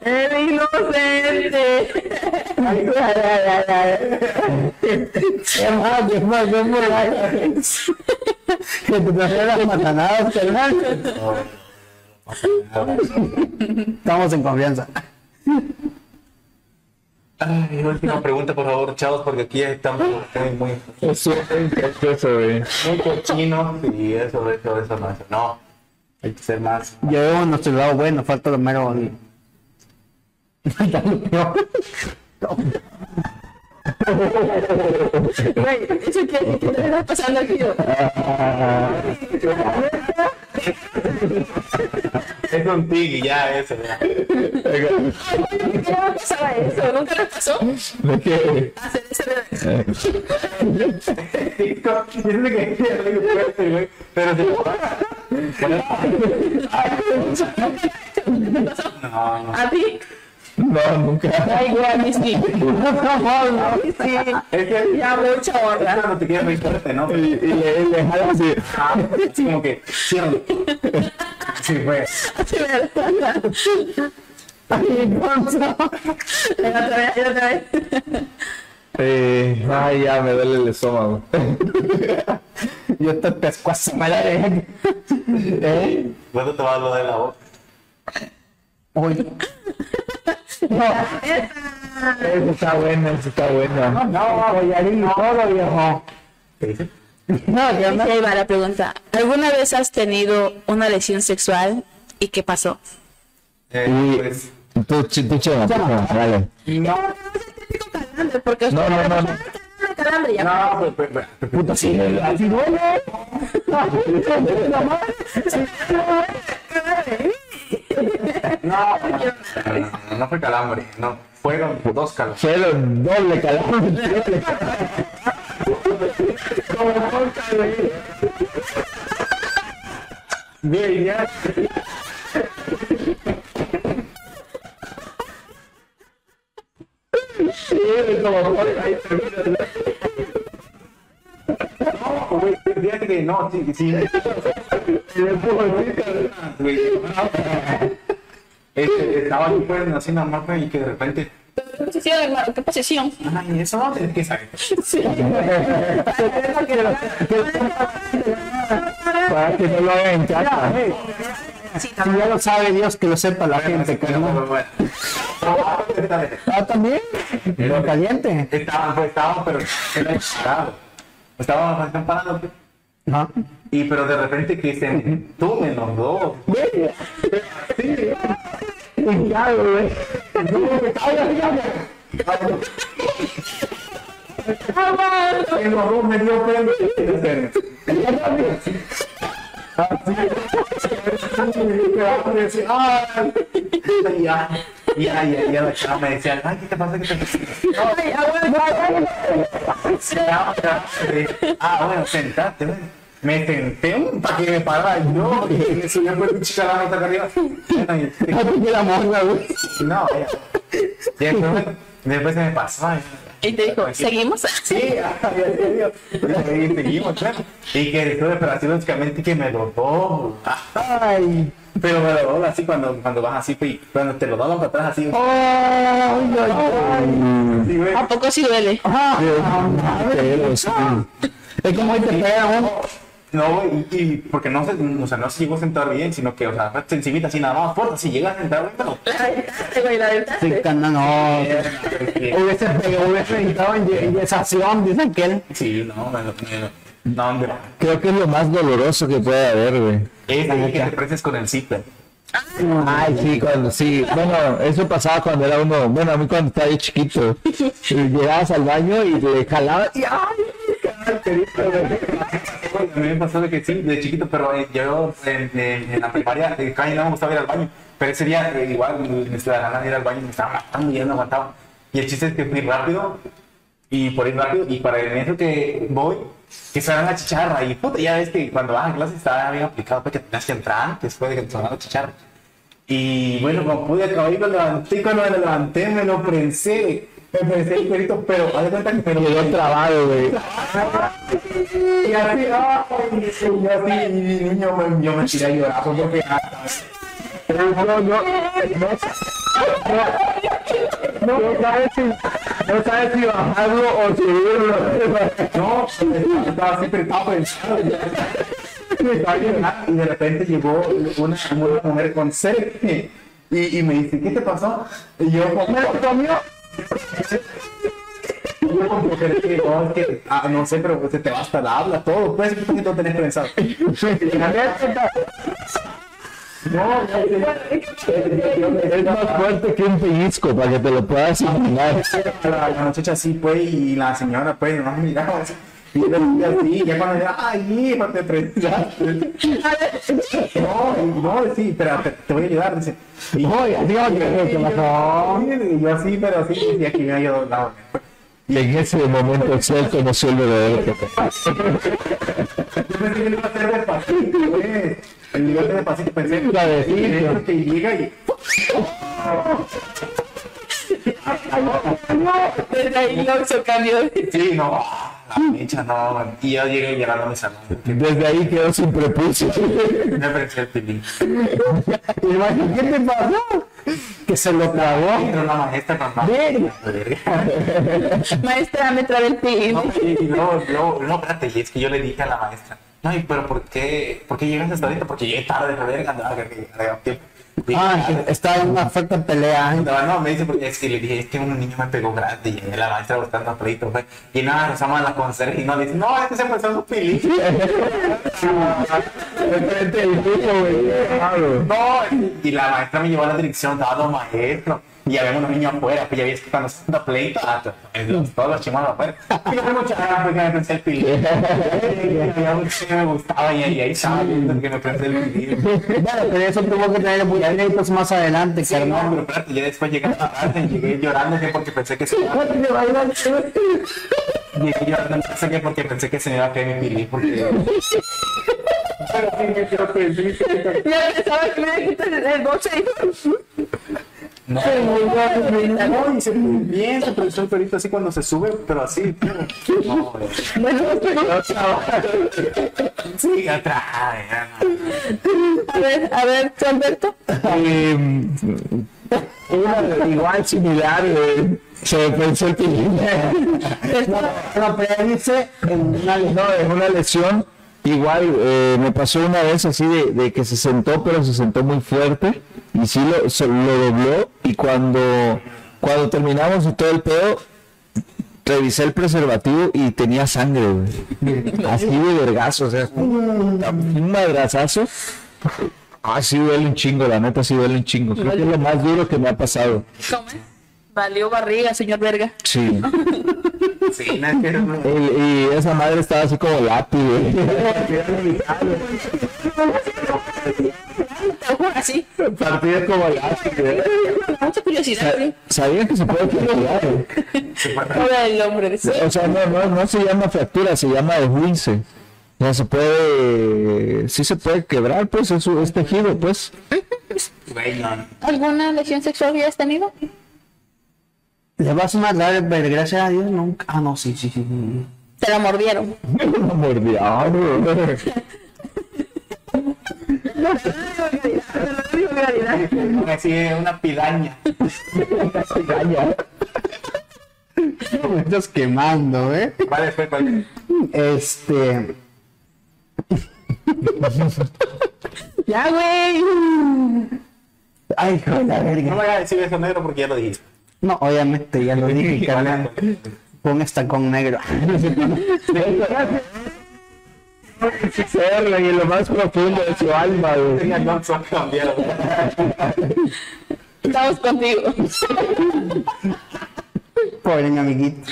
El inocente. ¿Qué más? ¿Qué más? ¿Qué? Que te trajeron las matanadas, carnal. Estamos en confianza. Ay, última pregunta, por favor, chavos, porque aquí estamos muy, muy, muy cochinos y eso, eso, eso, no, eso, no. Hay que ser más. Ya vemos nuestro lado bueno, falta lo mero. Falta lo peor. Güey, ¿eso qué, qué te está pasando aquí? Es un tigre, ya, eso. ¿Qué me pasaba eso? ¿Nunca les pasó? ¿De qué? Hacer ese TikTok, yo sé que es güey, pero se lo No, no. ¿A ti? No, nunca. Ay, güey, a mí sí. Sí. Es que Ya mucha es honra. cuando te quieres reír fuerte, ¿no? Y, y le, le así. Ah, sí, como que, ciérralo. Sí, fue. Venga, otra vez, otra vez. Eh, ay, ya me duele el estómago. Yo te pesco a su madre. ¿Eh? Luego te va a lo de la boca. Uy. Eso está bueno, eso está bueno. No, collarín y todo, viejo. ¿Qué dice? No, que anda. Ahí va la pregunta. ¿Alguna vez has tenido una lesión sexual y qué pasó? Eh, Y pues, tú. No, no calambre, porque No, no, no, no. calambre ya. no, pues, pues, pues, Puta, sí, así duele. no, no, no fue calambre, no, fueron dos calambres. Fueron doble calambre. Bien, ya. No, güey, fíjate que no, sí, sí. Este, estaba aquí pues así normal pues, y que de repente, ¿Qué posición, hermano? ¿Qué posición? ay, eso no tienes que saber. Para que no lo hagan en Sí, Si ya lo sabe Dios, que lo sepa la gente. Bueno, Ah, también. Lo caliente. Estaban, pues estaban, pero era parado. Estábamos están parados, pues. Ajá. Y pero de repente Cristian, tú menos dos. Ya, güey. Me dio pena. Y ya, ya, ya, la chava me decía, ay, ¿qué te pasa? ¿Qué te? Ah, bueno, sentate. Me senté para que me parara yo, porque me subía por el chica la nota arriba. Y- Ah, que. No, ya. Después, se me pasó. Y te dijo, ¿seguimos? Sí. Y seguimos, claro. Y que después, pero así básicamente que me lo doy. Ay. Pero me lo doy así cuando, cuando vas así, pues, cuando te lo doblan para atrás así. Ay, ay, ay. ¿A poco sí duele? Sí. Es como ahí te pega. No, y, y porque no se, o sea, no se llegó a sentar bien, sino que, o sea, fue sencillita así nada más, fuerte, si llegas a sentar. La aventaste, güey, la aventaste. Sí, carnal, no. Hubiese hubiese entrado en dicen que él. Sí, no, me lo... No, hombre. Creo que es lo más doloroso que puede haber, güey. Es ahí que te preses con el zipper. Ay, sí, cuando sí. Bueno, eso pasaba cuando era uno. Bueno, a mí cuando estaba yo chiquito. y Llegabas al baño y le jalabas. Y, ¡ay! A mí me pasó de que sí, de chiquito, pero eh, yo en, en- en la primaria casi no me gustaba ir al baño. Pero ese día eh, igual me estaba ganando ir al baño, me estaba matando y ya no aguantaba. Y el chiste es que fui rápido y por ir rápido y para en eso que voy, que suena la chicharra. Y puta, ya ves que cuando vas a clase estaba bien aplicado, porque tenías que entrar después de que sonara la chicharra. Y bueno, como pude acabar lo levanté, cuando me lo levanté me lo prensé. Me prensé el cuerito, pero haz de cuenta que me lo Quedó trabado, güey. y así, ay, y así, y mi niño, me- yo me tiré a llorar porque No, no, no, no, no, no sabes si, no sabes si bajarlo o subirlo. no, estaba siempre estaba pensando. Estaba llorando, y de repente llegó una, una mujer con sed y, y me dice, ¿qué te pasó? Y yo, me lo comió. Y yo como que le digo, "No, es que, ah, no sé, pero te va hasta la habla, todo, pues, ¿qué poquito tenés pensado? No, Es más fuerte que un pellizco para que te lo puedas imaginar. la, la muchacha así, pues, y la señora, pues, no así. Y así, ya cuando era, ay, hijo, te. No, y no, sí, pero te, te voy a ayudar, dice. Y, dígame que- que pasó. Y yo así, pero así, decía que me había ayudado. Y en ese momento él conoció el verdadero que Yo pensé que lo iba a hacer despacito, pues. El a hacer despacito, pensé, La de- de que llega y, Desde ahí lo hizo cambio. sí, no, la no. Y yo llegué llorando a mi salón. Desde ahí quedó sin prepucio. Me prensé el pilín. Imagínate, ¿Qué te pasó? Que se lo tragó. Pero la maestra, mamá. Maestra, me trabé el pin. No, y luego, luego, no, espérate, y es que yo le dije a la maestra, no, y pero ¿por qué, ¿por qué llegaste hasta ahorita? Porque llegué tarde, la verga, andaba tiempo. Ah, estaba en una fuerte pelea. ¿eh? No, no, me dice porque es que le dije, es que un niño me pegó grande y la maestra buscando pleito, pues. Y nada, rezamos a la conserje y no le dice, no, es que se empezó su. Claro. No, y la maestra me llevó a la dirección, estaba los maestros. Y había unos niños afuera, pues ya ves que cuando se anda pleito, ah, todos- los chimanos afuera. Y yo mucha ganas porque me pensé el pilín. Y había mucho que me gustaba y ahí, ahí estaba viendo que me pensé el pilín. Bueno, pero eso tuvo que tener créditos más adelante, Sí, no, pero espérate, ya después llegué a la y llegué llorando que porque pensé que se me iba Llegué llorando porque pensé que se me iba a caer mi pilín porque... Pero sí, me quiero que- Ya pensaba que me a el- el boche No, no, y se bien, se prensó el pelito así cuando se sube, pero así, pero... No. Bueno, pero, Sí, atrás, no. a ver, a ver, ¿tú, Alberto. Eh, una igual similar, güey. Se pensó el pilín. No, pero él dice en una No, es una lesión. Igual eh, me pasó una vez así de, de que se sentó, pero se sentó muy fuerte y sí lo, se- lo dobló. Y cuando, cuando terminamos y todo el pedo, revisé el preservativo y tenía sangre, güey. Así de vergazo, o sea, un madrazazo. Ah, sí duele un chingo, la neta sí duele un chingo. Creo que es lo más duro que me ha pasado. Valió barriga, señor Verga. Sí. Sí, no, es que no. Y, y esa madre estaba así como lápiz, güey. Así. Partida como lápiz, güey. Mucha curiosidad, sí. ¿Sabían que se puede fracturar? Ahora el hombre. O sea, no, no, no se llama fractura, se llama esguince. O sea, se puede, sí se puede quebrar, pues, es, es tejido, pues. ¿Alguna lesión sexual que hayas tenido? Le vas a mandar, pero gracias a Dios nunca. Ah, no, sí, sí, sí. Te la mordieron. Una mordida. Así es una pidaña. Me estás quemando, ¿eh? ¿Cuál es? ¿Cuál Este. Ya, güey. Ay, hijo de la No verga. me hagas decir eso negro porque ya lo dijiste. No, obviamente, ya lo dije, carnal. Pon esta con negro. Y en lo más profundo de su alma, güey. Estamos contigo. Pobre mi amiguito.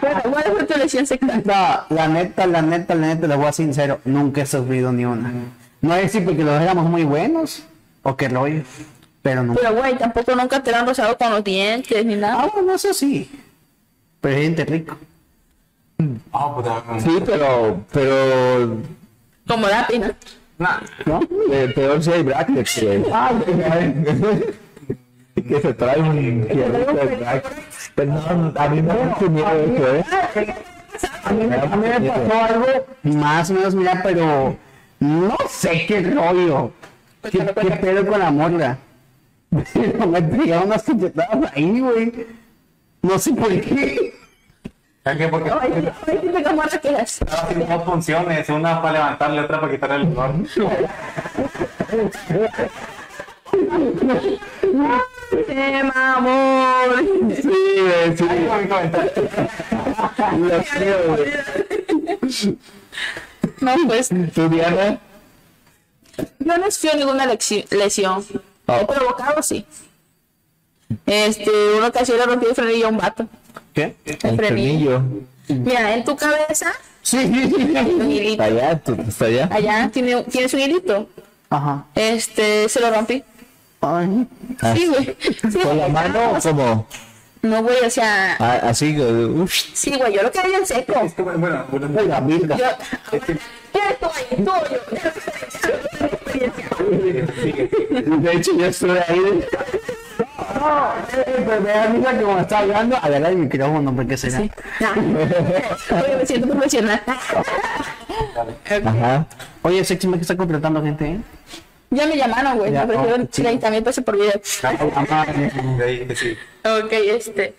¿Cuál fue tu lesión sexual? No, la neta, la neta, la neta, les voy a ser sincero, nunca he sufrido ni una. No es decir porque los éramos muy buenos o que rollo, pero no. Pero, güey, tampoco nunca te la han rozado con los dientes ni Ah, nada. bueno, eso sí. Pero hay gente rico. Ah, puta. Sí, pero, pero, Como la pena. Nah. ¿No? eh, peor si hay brackets, güey. Ah, Que se trae un. Pero no, a mí me da mucho miedo eso, ¿eh? A mí, me- a mí me pasó algo más o menos, mira, pero no sé qué rollo. ¿Qué, qué pedo con la morra? Pero me pegaron unas cachetadas ahí, güey. No sé por qué. Es que porque haciendo dos funciones, una para levantarle, otra para quitarle el dolor. ¡Eh, mamón! Sí, sí. No, pues, ¿Tú, Diana? no ninguna lesión. Ah. He provocado, sí. Este, una ocasión le rompí el frenillo a un vato. ¿Qué? El frenillo. Mira, en tu cabeza, Sí, sí, sí. hay un hilito. Está allá, tú, está allá. Allá tiene, tienes un hilito. Ajá. Este, se lo rompí. Ay. Ah, Sí, güey. Sí, ¿Con la mano o como? No, güey, o sea, Ah, así, güey, uf. sí, güey, yo lo quería en seco. Es que, bueno, bueno, La virga. Yo, ¿qué estoy? Tú, yo. De hecho, yo estoy ahí. No, pero me da risa que como está hablando, agarra el micrófono porque será. Sí. Ah, Oye, me siento profesional. Ajá. Oye, Sexy me está contratando gente, ¿eh? Ya me llamaron, güey. Me Ya, ofrecieron oh, sí. 30 mil pesos por video. Ah, que sí. Ok, este.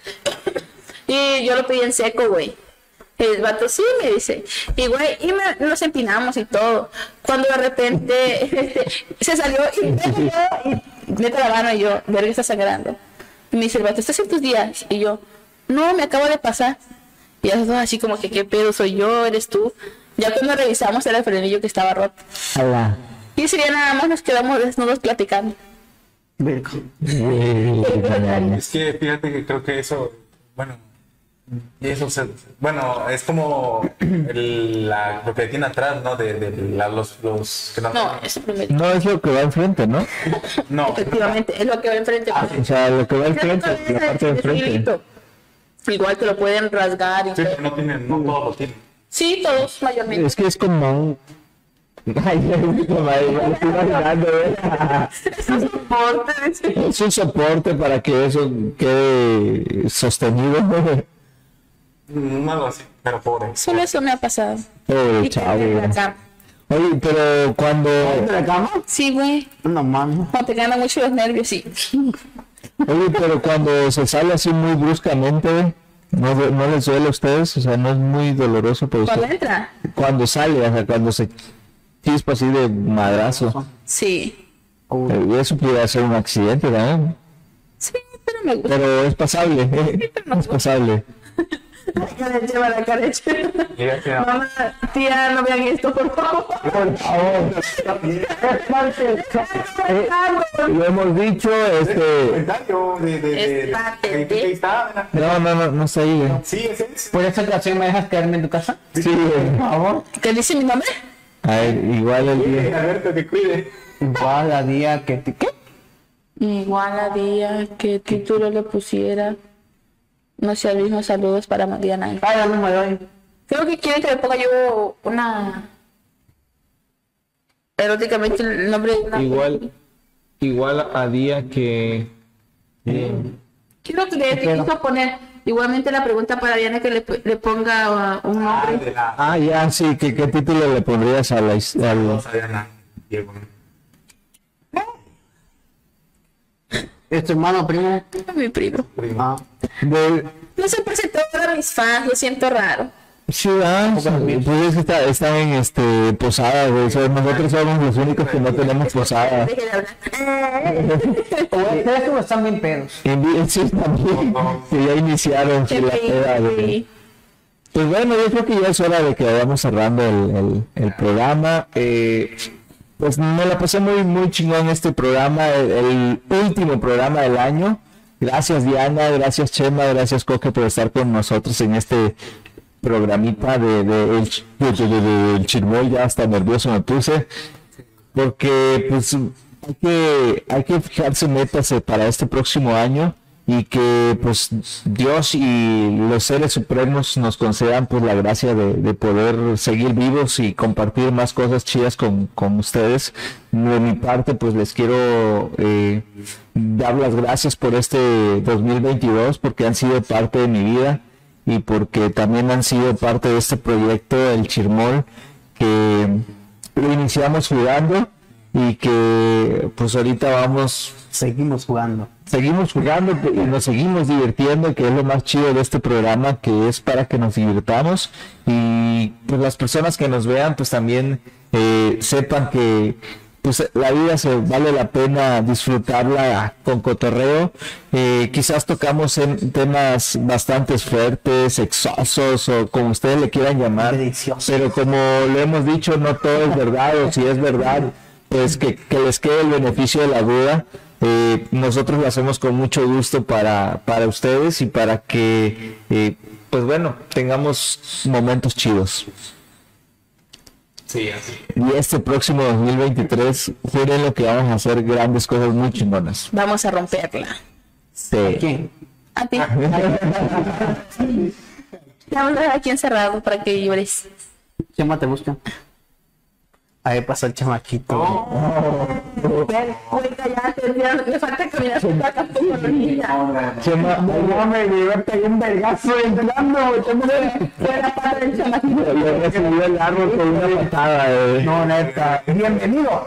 Y yo lo pedí en seco, güey. El vato sí me dice. Y güey, y me- nos empinamos y todo. Cuando de repente este, se salió y, y mete la mano y yo, verga, está sangrando. Y me dice el vato, ¿estás en tus días? Y yo, no, me acabo de pasar. Y los dos así como que, ¿qué pedo? ¿Soy yo? ¿Eres tú? Ya cuando revisamos era el frenillo que estaba roto. Y ese día nada más nos quedamos desnudos platicando. Es que fíjate que creo que eso, bueno, y eso bueno, es como el- la, lo que tiene atrás, ¿no? De, de la- los, los que no, No, es. No es lo que va enfrente, ¿no? no, Efectivamente, es lo que va enfrente. O sea, lo que va enfrente, la parte de enfrente. Igual te lo pueden rasgar. Y sí, pero no tienen, no todos lo tienen. Sí, todos mayormente. Es que es como un... Ay, me estoy imaginando, ¿eh? Es un soporte para que eso quede sostenido. Mm, algo así, pero pobre. Solo eso me ha pasado. Pobre chavo. Oye, pero cuando... ¿De la cama? Sí, güey. No mames. Cuando te ganan mucho los nervios, sí. Oye, pero cuando se sale así muy bruscamente, ¿no, no les duele a ustedes? O sea, no es muy doloroso para Cuando ustedes. entra, Cuando sale, o sea, cuando se chispa así de madrazo. sí. Eh, Eso puede ser un accidente también. Sí, pero me gusta. Pero es pasable, ¿eh? es pasable. La careche, la careche. Que- Mamá, tía, no vean esto, por favor. Por favor. Eh, lo hemos dicho, este... comentario de, de, de, Es parte de- de- ahí está, No, no, no, no güey. Sí, es. ¿Por esta ocasión me dejas quedarme en tu casa? Sí. Por favor. ¿Qué dice mi nombre? A ver, igual el día. Alberto, que cuide. Igual a día que te... ¿Qué? Igual a día, ¿qué título le pusiera? No sé, al mismo saludos para Mariana. Ay, ya no me doy. Creo que quieren que le ponga yo una. Eróticamente el nombre de una. Igual, igual a día que... Quiero creer que quiso poner igualmente la pregunta para Diana que le, le ponga un Ah, nombre. la Ah, ya, sí, ¿qué, qué título le pondrías a la his- al- Rosa Diana. Diego. ¿Es tu hermano, primo? Mi primo. Ah. de- No se presentó para mis fans, lo siento raro. Sí, ah, pues es que está, están en este, posada, güey. nosotros somos los únicos que no tenemos posada. De hablar. ¿Ustedes cómo están bien pedos? Sí, también, que ya iniciaron sí, la peda, güey. Sí. Pues bueno, yo creo que ya es hora de que vayamos cerrando el, el- el programa. Eh, pues me la pasé muy, muy chingón este programa, el, último programa del año. Gracias Diana, gracias Chema, gracias Coque por estar con nosotros en este programita de, de, el, de. Ya hasta nervioso me puse. Porque pues hay que, hay que fijarse metas eh, para este próximo año y que pues Dios y los seres supremos nos concedan pues la gracia de, de poder seguir vivos y compartir más cosas chidas con, con ustedes. De mi parte pues les quiero eh, dar las gracias por este 2022 porque han sido parte de mi vida y porque también han sido parte de este proyecto El Chirmol que lo iniciamos jugando y que pues ahorita vamos Seguimos jugando. Seguimos jugando y nos seguimos divirtiendo, que es lo más chido de este programa, que es para que nos divirtamos y pues las personas que nos vean pues también eh, sepan que pues la vida se vale la pena disfrutarla con cotorreo. Eh, quizás tocamos en temas bastante fuertes, sexosos o como ustedes le quieran llamar, Deliciosos. pero como lo hemos dicho, no todo es verdad o si es verdad, pues que, que les quede el beneficio de la duda. Eh, nosotros lo hacemos con mucho gusto para, para ustedes y para que, eh, pues bueno, tengamos momentos chidos. Sí, así. Y este próximo 2023, juren lo que vamos a hacer grandes cosas muy chingonas. Vamos a romperla. Sí. ¿Quién? A ti. Te vamos a dejar aquí encerrado para que llores. Chema te busca. Ahí pasa el chamaquito. Ven, voy cállate, ya me falta caminar por como la niña. Chema, No me divierte un vergazo entrando. Fue la pata del chamaquito. le recibió el árbol con una patada. eh. No, neta. Bienvenido.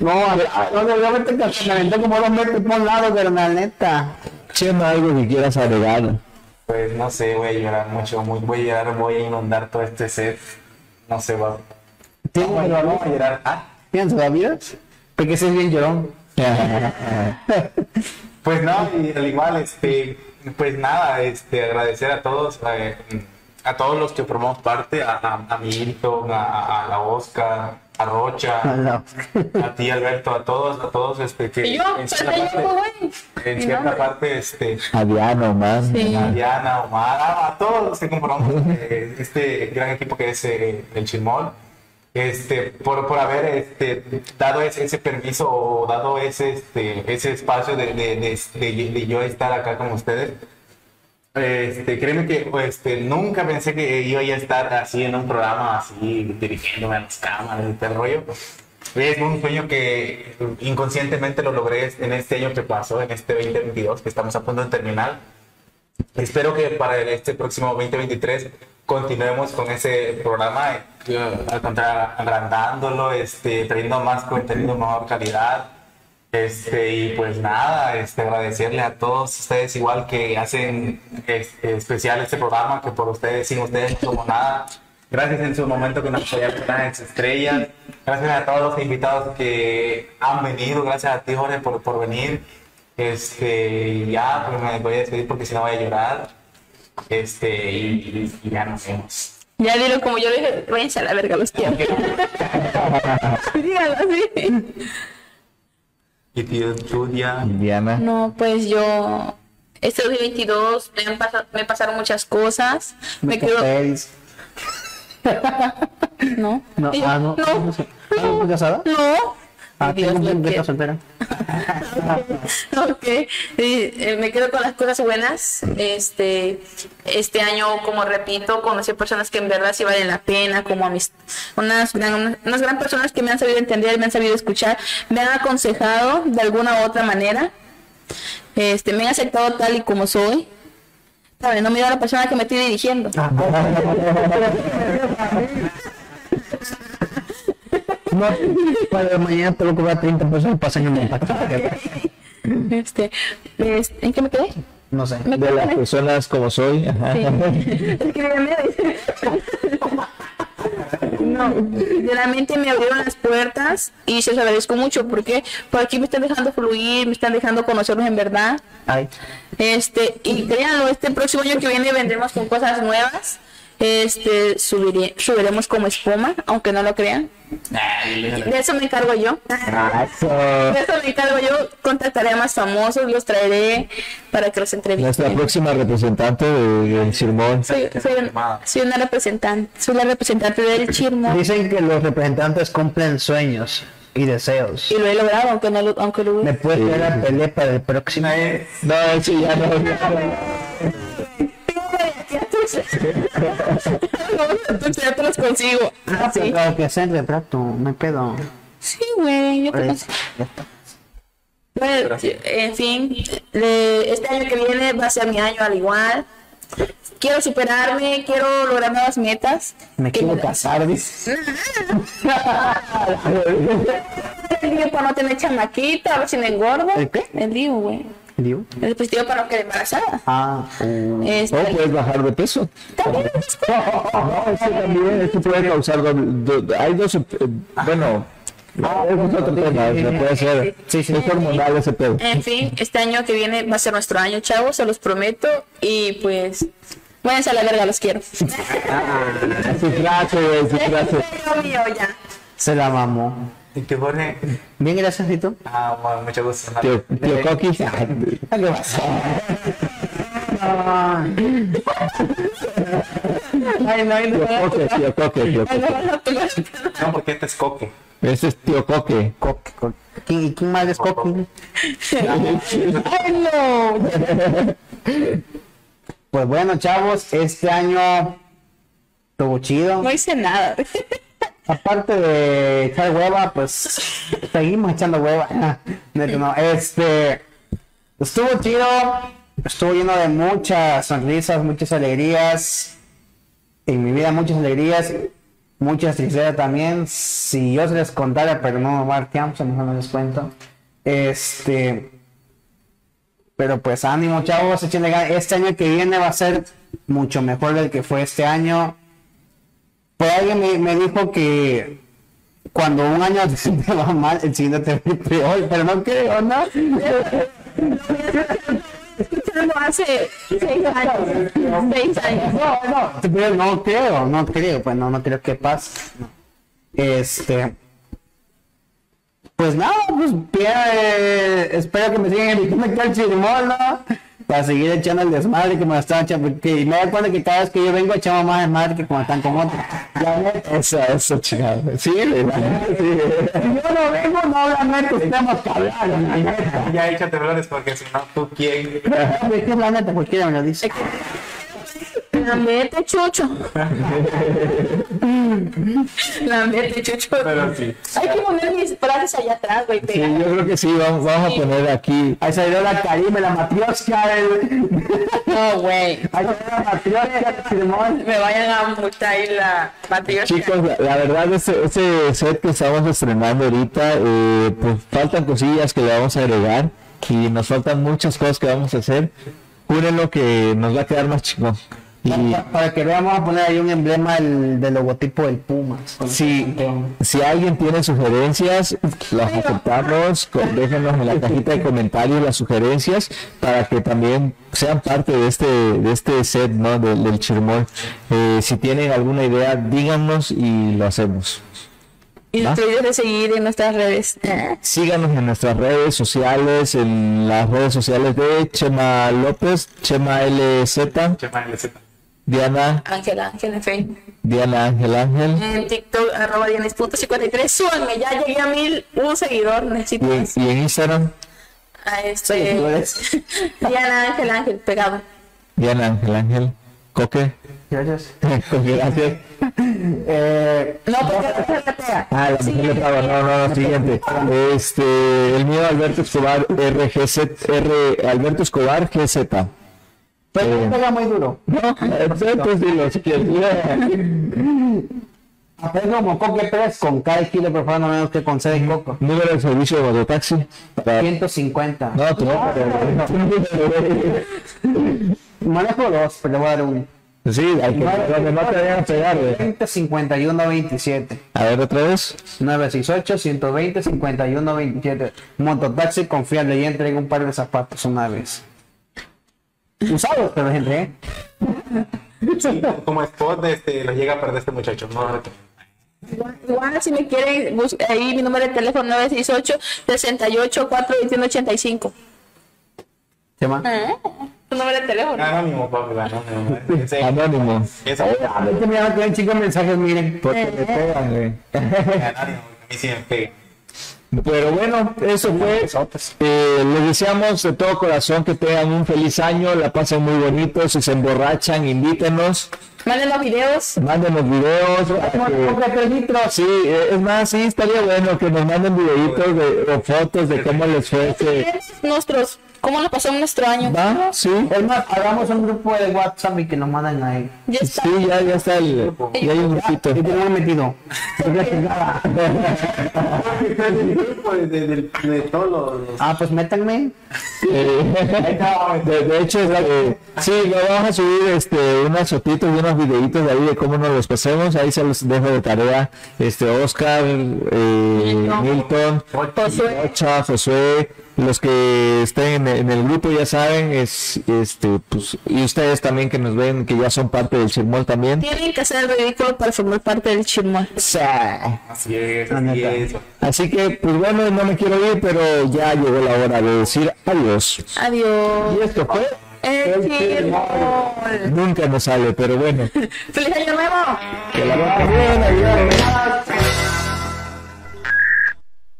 No, a ver, a- no, obviamente que me aventé como dos metros por un lado, pero la neta. Chema, algo que quieras agregar. Pues no sé, voy a llorar mucho, muy, voy a llorar, voy a inundar todo este set. No sé, va. ¿Tienes Vamos a valor? vamos a llorar. Ah, ¿Tienes todavía? Porque ese es bien llorón. Pues no, y al igual, este, pues nada, este, agradecer a todos, eh, a todos los que formamos parte, a, a, a Milton, a, a la Oscar, a Rocha, No. a ti Alberto, a todos, a todos, este, que Y yo, en cierta yo, parte, en cierta nombre. parte, este, A Diana, man. Sí. a Diana, Omar, a, a todos los que conformamos eh, este gran equipo que es eh, el Chimol, este, por, por haber este, dado ese, ese permiso o dado ese, este, ese espacio de, de, de, de- de yo estar acá con ustedes. Este, créeme que este, nunca pensé que iba a estar así en un programa, así dirigiéndome a las cámaras y el rollo. Es un sueño que inconscientemente lo logré en este año que pasó, en este 2022, que estamos a punto de terminar. Espero que para este próximo 2023 continuemos con ese programa, eh, contrario, agrandándolo, este, trayendo más contenido, mejor calidad. Este, y pues nada, este, agradecerle a todos ustedes igual que hacen este, especial este programa, que por ustedes, sin ustedes no somos nada. Gracias en su momento que nos apoyaron con las estrellas. Gracias a todos los invitados que han venido. Gracias a ti, Jorge, por, por venir. Este, ya, pues me voy a despedir porque si no voy a llorar. Este, y, y ya nos vemos. Ya dilo como yo dije, váyanse a la verga los quiero. Dígalo así. Y tú, tú ya. Diana. No, pues yo, este 2022 me, han pasado, me pasaron muchas cosas. Me quedo, Peris. no. No, ah, no. No, ¿No estás casada? no. Ah, Dios, tengo lo un quiero. beca soltera. Ok, sí, eh, me quedo con las cosas buenas. Este, este año, como repito, conocí personas que en verdad sí valen la pena, como a mis, unas, gran, unas gran personas que me han sabido entender, me han sabido escuchar, me han aconsejado de alguna u otra manera. Este, me han aceptado tal y como soy. No miro a la persona que me estoy dirigiendo. No, para mañana te voy a cobrar 30 pesos pasan en el impacto. Este, este, ¿en qué me quedé? No sé. Me De las el- personas como soy. ajá. Sí. Es que me dice. No, realmente me abrieron las puertas y se los agradezco mucho porque por aquí me están dejando fluir, me están dejando conocerlos en verdad. Ay. Este, y créanlo, este próximo año que viene vendremos con cosas nuevas. Este, subiré- subiremos como espuma, aunque no lo crean. De eso me encargo yo. De eso me encargo yo. Contactaré a más famosos, los traeré para que los Nuestra entrevisten. próxima representante de- del Chirmón. Soy, soy, un- soy una representante, soy la representante del Chirmo. Dicen que los representantes cumplen sueños. y deseos. Y lo he logrado, aunque no lo, aunque lo Me puedes traer la pelea para el próximo. No, eso ya no. Entonces ya te los consigo. Ah, Sí, que hacer de rato, me pedo. sí, güey, yo que sí. Bueno, en fin, este año que viene va a ser mi año al igual. Quiero superarme, quiero lograr nuevas metas. Me quiero casar, dice. El para no tener chamaquita, a ver si me engordo. ¿El qué? El lío, güey. El dispositivo para no quedar embarazada. Ah, uh, Este, O puedes bajar de peso. también No, eso también, esto puede causar doble- do- hay dos, eh, bueno, eso es otro tema, puede ser, Sí, sí. es hormonal ese pedo. En fin, este año que viene va a ser nuestro año, chavos, se los prometo. Y pues, váyanse a la verga, los quiero. Su frase, su frase. Lo mío ya. se la mamó. ¿Y qué pone? Bien, gracias, Rito. Ah, bueno, mucho gusto. Tío, tío Coquis, ¿Qué pasa? Ay, no, ay, no, tío Coque, tío Coque, tío Coque. no, porque este es coque. Ese es tío Coque. Coque, coque. ¿Quién, ¿Y quién más es Coque? Ay, no. Pues bueno, chavos, este año estuvo chido. No hice nada. Aparte de echar hueva, pues seguimos echando hueva. Este estuvo chido, estuvo lleno de muchas sonrisas, muchas alegrías. En mi vida muchas alegrías, muchas tristezas también. Si yo se les contara, pero no va a mejor no les cuento. Este, pero pues ánimo, chavos, échenle ganas. Este año que viene va a ser mucho mejor del que fue este año. Por alguien me, me dijo que cuando un año te va mal, el siguiente te va peor, pero no creo, ¿no? Escuchando hace seis años. Seis años. No, no, pero no creo, no creo, pues no, no creo que pase. Este. Pues nada, pues bien, eh, espero que me sigan invitando aquí al chirimol, ¿no? Para seguir echando el desmadre que me lo están echando, porque me doy cuenta que cada vez que yo vengo echamos más desmadre que cuando están con neta, Eso, eso, chingado. Sí, güey, la neta, sí. si yo no vengo, no obviamente tenemos que hablar, la neta. Ya échate flores porque si no, ¿tú quién? Hombre, ¿qué es la neta? Cualquiera me lo dice. La mete chucho. La mete chucho. Pero sí. Hay que poner mis frases allá atrás, güey. Sí, yo creo que sí, vamos, vamos a poner aquí. Ahí salió la Karime, la matrioska, el... No, güey. Ahí salió la matrioska, el chirimol. Me vayan a multar ahí la matrioshka. Chicos, la, la verdad, este, este set que estamos estrenando ahorita, eh, pues faltan cosillas que le vamos a agregar y nos faltan muchas cosas que vamos a hacer. Júrenlo que nos va a quedar más chico. Para que vean, vamos a poner ahí un emblema del, del logotipo del Puma. si, si alguien tiene sugerencias, las aceptamos. Déjenos en la cajita de comentarios las sugerencias para que también sean parte de este, de este set ¿no? del, del Chirmol. Eh, si tienen alguna idea, díganos y lo hacemos. Y olvides de seguir en nuestras redes. Síganos en nuestras redes sociales, en las redes sociales de Chema López, Chema LZ, Chema LZ. Diana, Ángela, Ángel en Facebook. Diana Ángel Ángel. En TikTok, arroba Dianes.53. Súbanme, ya llegué a mil, un seguidor. Necesito Y en, más. y en Instagram, A este. Diana Ángel Ángel, pegado. Diana Ángel Ángel. Coque. Gracias. Coque, gracias. Eh, No, porque le pega. Ah, la mujer le paga. No, no, no, siguiente. Este, el mío Alberto Escobar RGZ, R, Alberto Escobar GZ. Pero Eh. no pega muy duro. Entonces, dilo, si quieres. Es como Coque Press con cada kilo por favor, no menos que con C de coco. Número de servicio de mototaxi. Para... 150. No, tu número. Manejo dos, pero le voy a dar uno. Sí, hay que donde no te vayan a pegar, güey. 151 27. A ver otra vez. 968 120 51 27. Mototaxi confiable y entrega un par de zapatos una vez. Usados, pero gente, ¿eh? Sí, como spot este, lo llega a perder este muchacho. No, Igual, igual, si me quieren, ahí mi número de teléfono 968 68 421 85. ¿Se llama? Tu número de teléfono. Anónimo, papi, anónimo. Ese- Anónimo. ese- A ver, que me van a tener chicos mensajes, miren. Porque me pegan, güey. Anónimo, a mí sí me pega. Pero bueno, eso fue. Eh, les deseamos de todo corazón que tengan un feliz año, la pasen muy bonito, si se emborrachan, invítenos, Manden los videos. mándenos videos. que- Sí, eh, es más, sí, estaría bueno que nos manden videitos de, o fotos de cómo les fue. este- Nuestros, ¿cómo nos pasó nuestro año? ¿Va? Sí. Es más, hagamos un grupo de WhatsApp y que nos mandan ahí. Ya está. Sí, ya, ya está el, ya hay un grupito. Y tengo metido. de, de, de- de todos los... Ah, pues métanme. De, de hecho, eh, sí, lo vamos a subir este, unas fotitos y unos videitos de ahí de cómo nos los pasemos. Ahí se los dejo de tarea. Este, Oscar, eh, Milton. Ocha, Josué, los que estén en, el grupo ya saben, es, este, pues, y ustedes también que nos ven, que ya son parte del Chirmol también. Tienen que hacer el ridículo para formar parte del chismol. Sa- Así es, así neta. es. Así que, pues bueno, no me quiero ir, pero ya llegó la hora de decir adiós. Adiós. Y esto fue, El Chirmol. nunca nos sale, pero bueno. ¡Feliz año nuevo! Que la bien, adiós.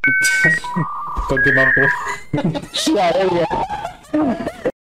Continuamos. Ya, ya.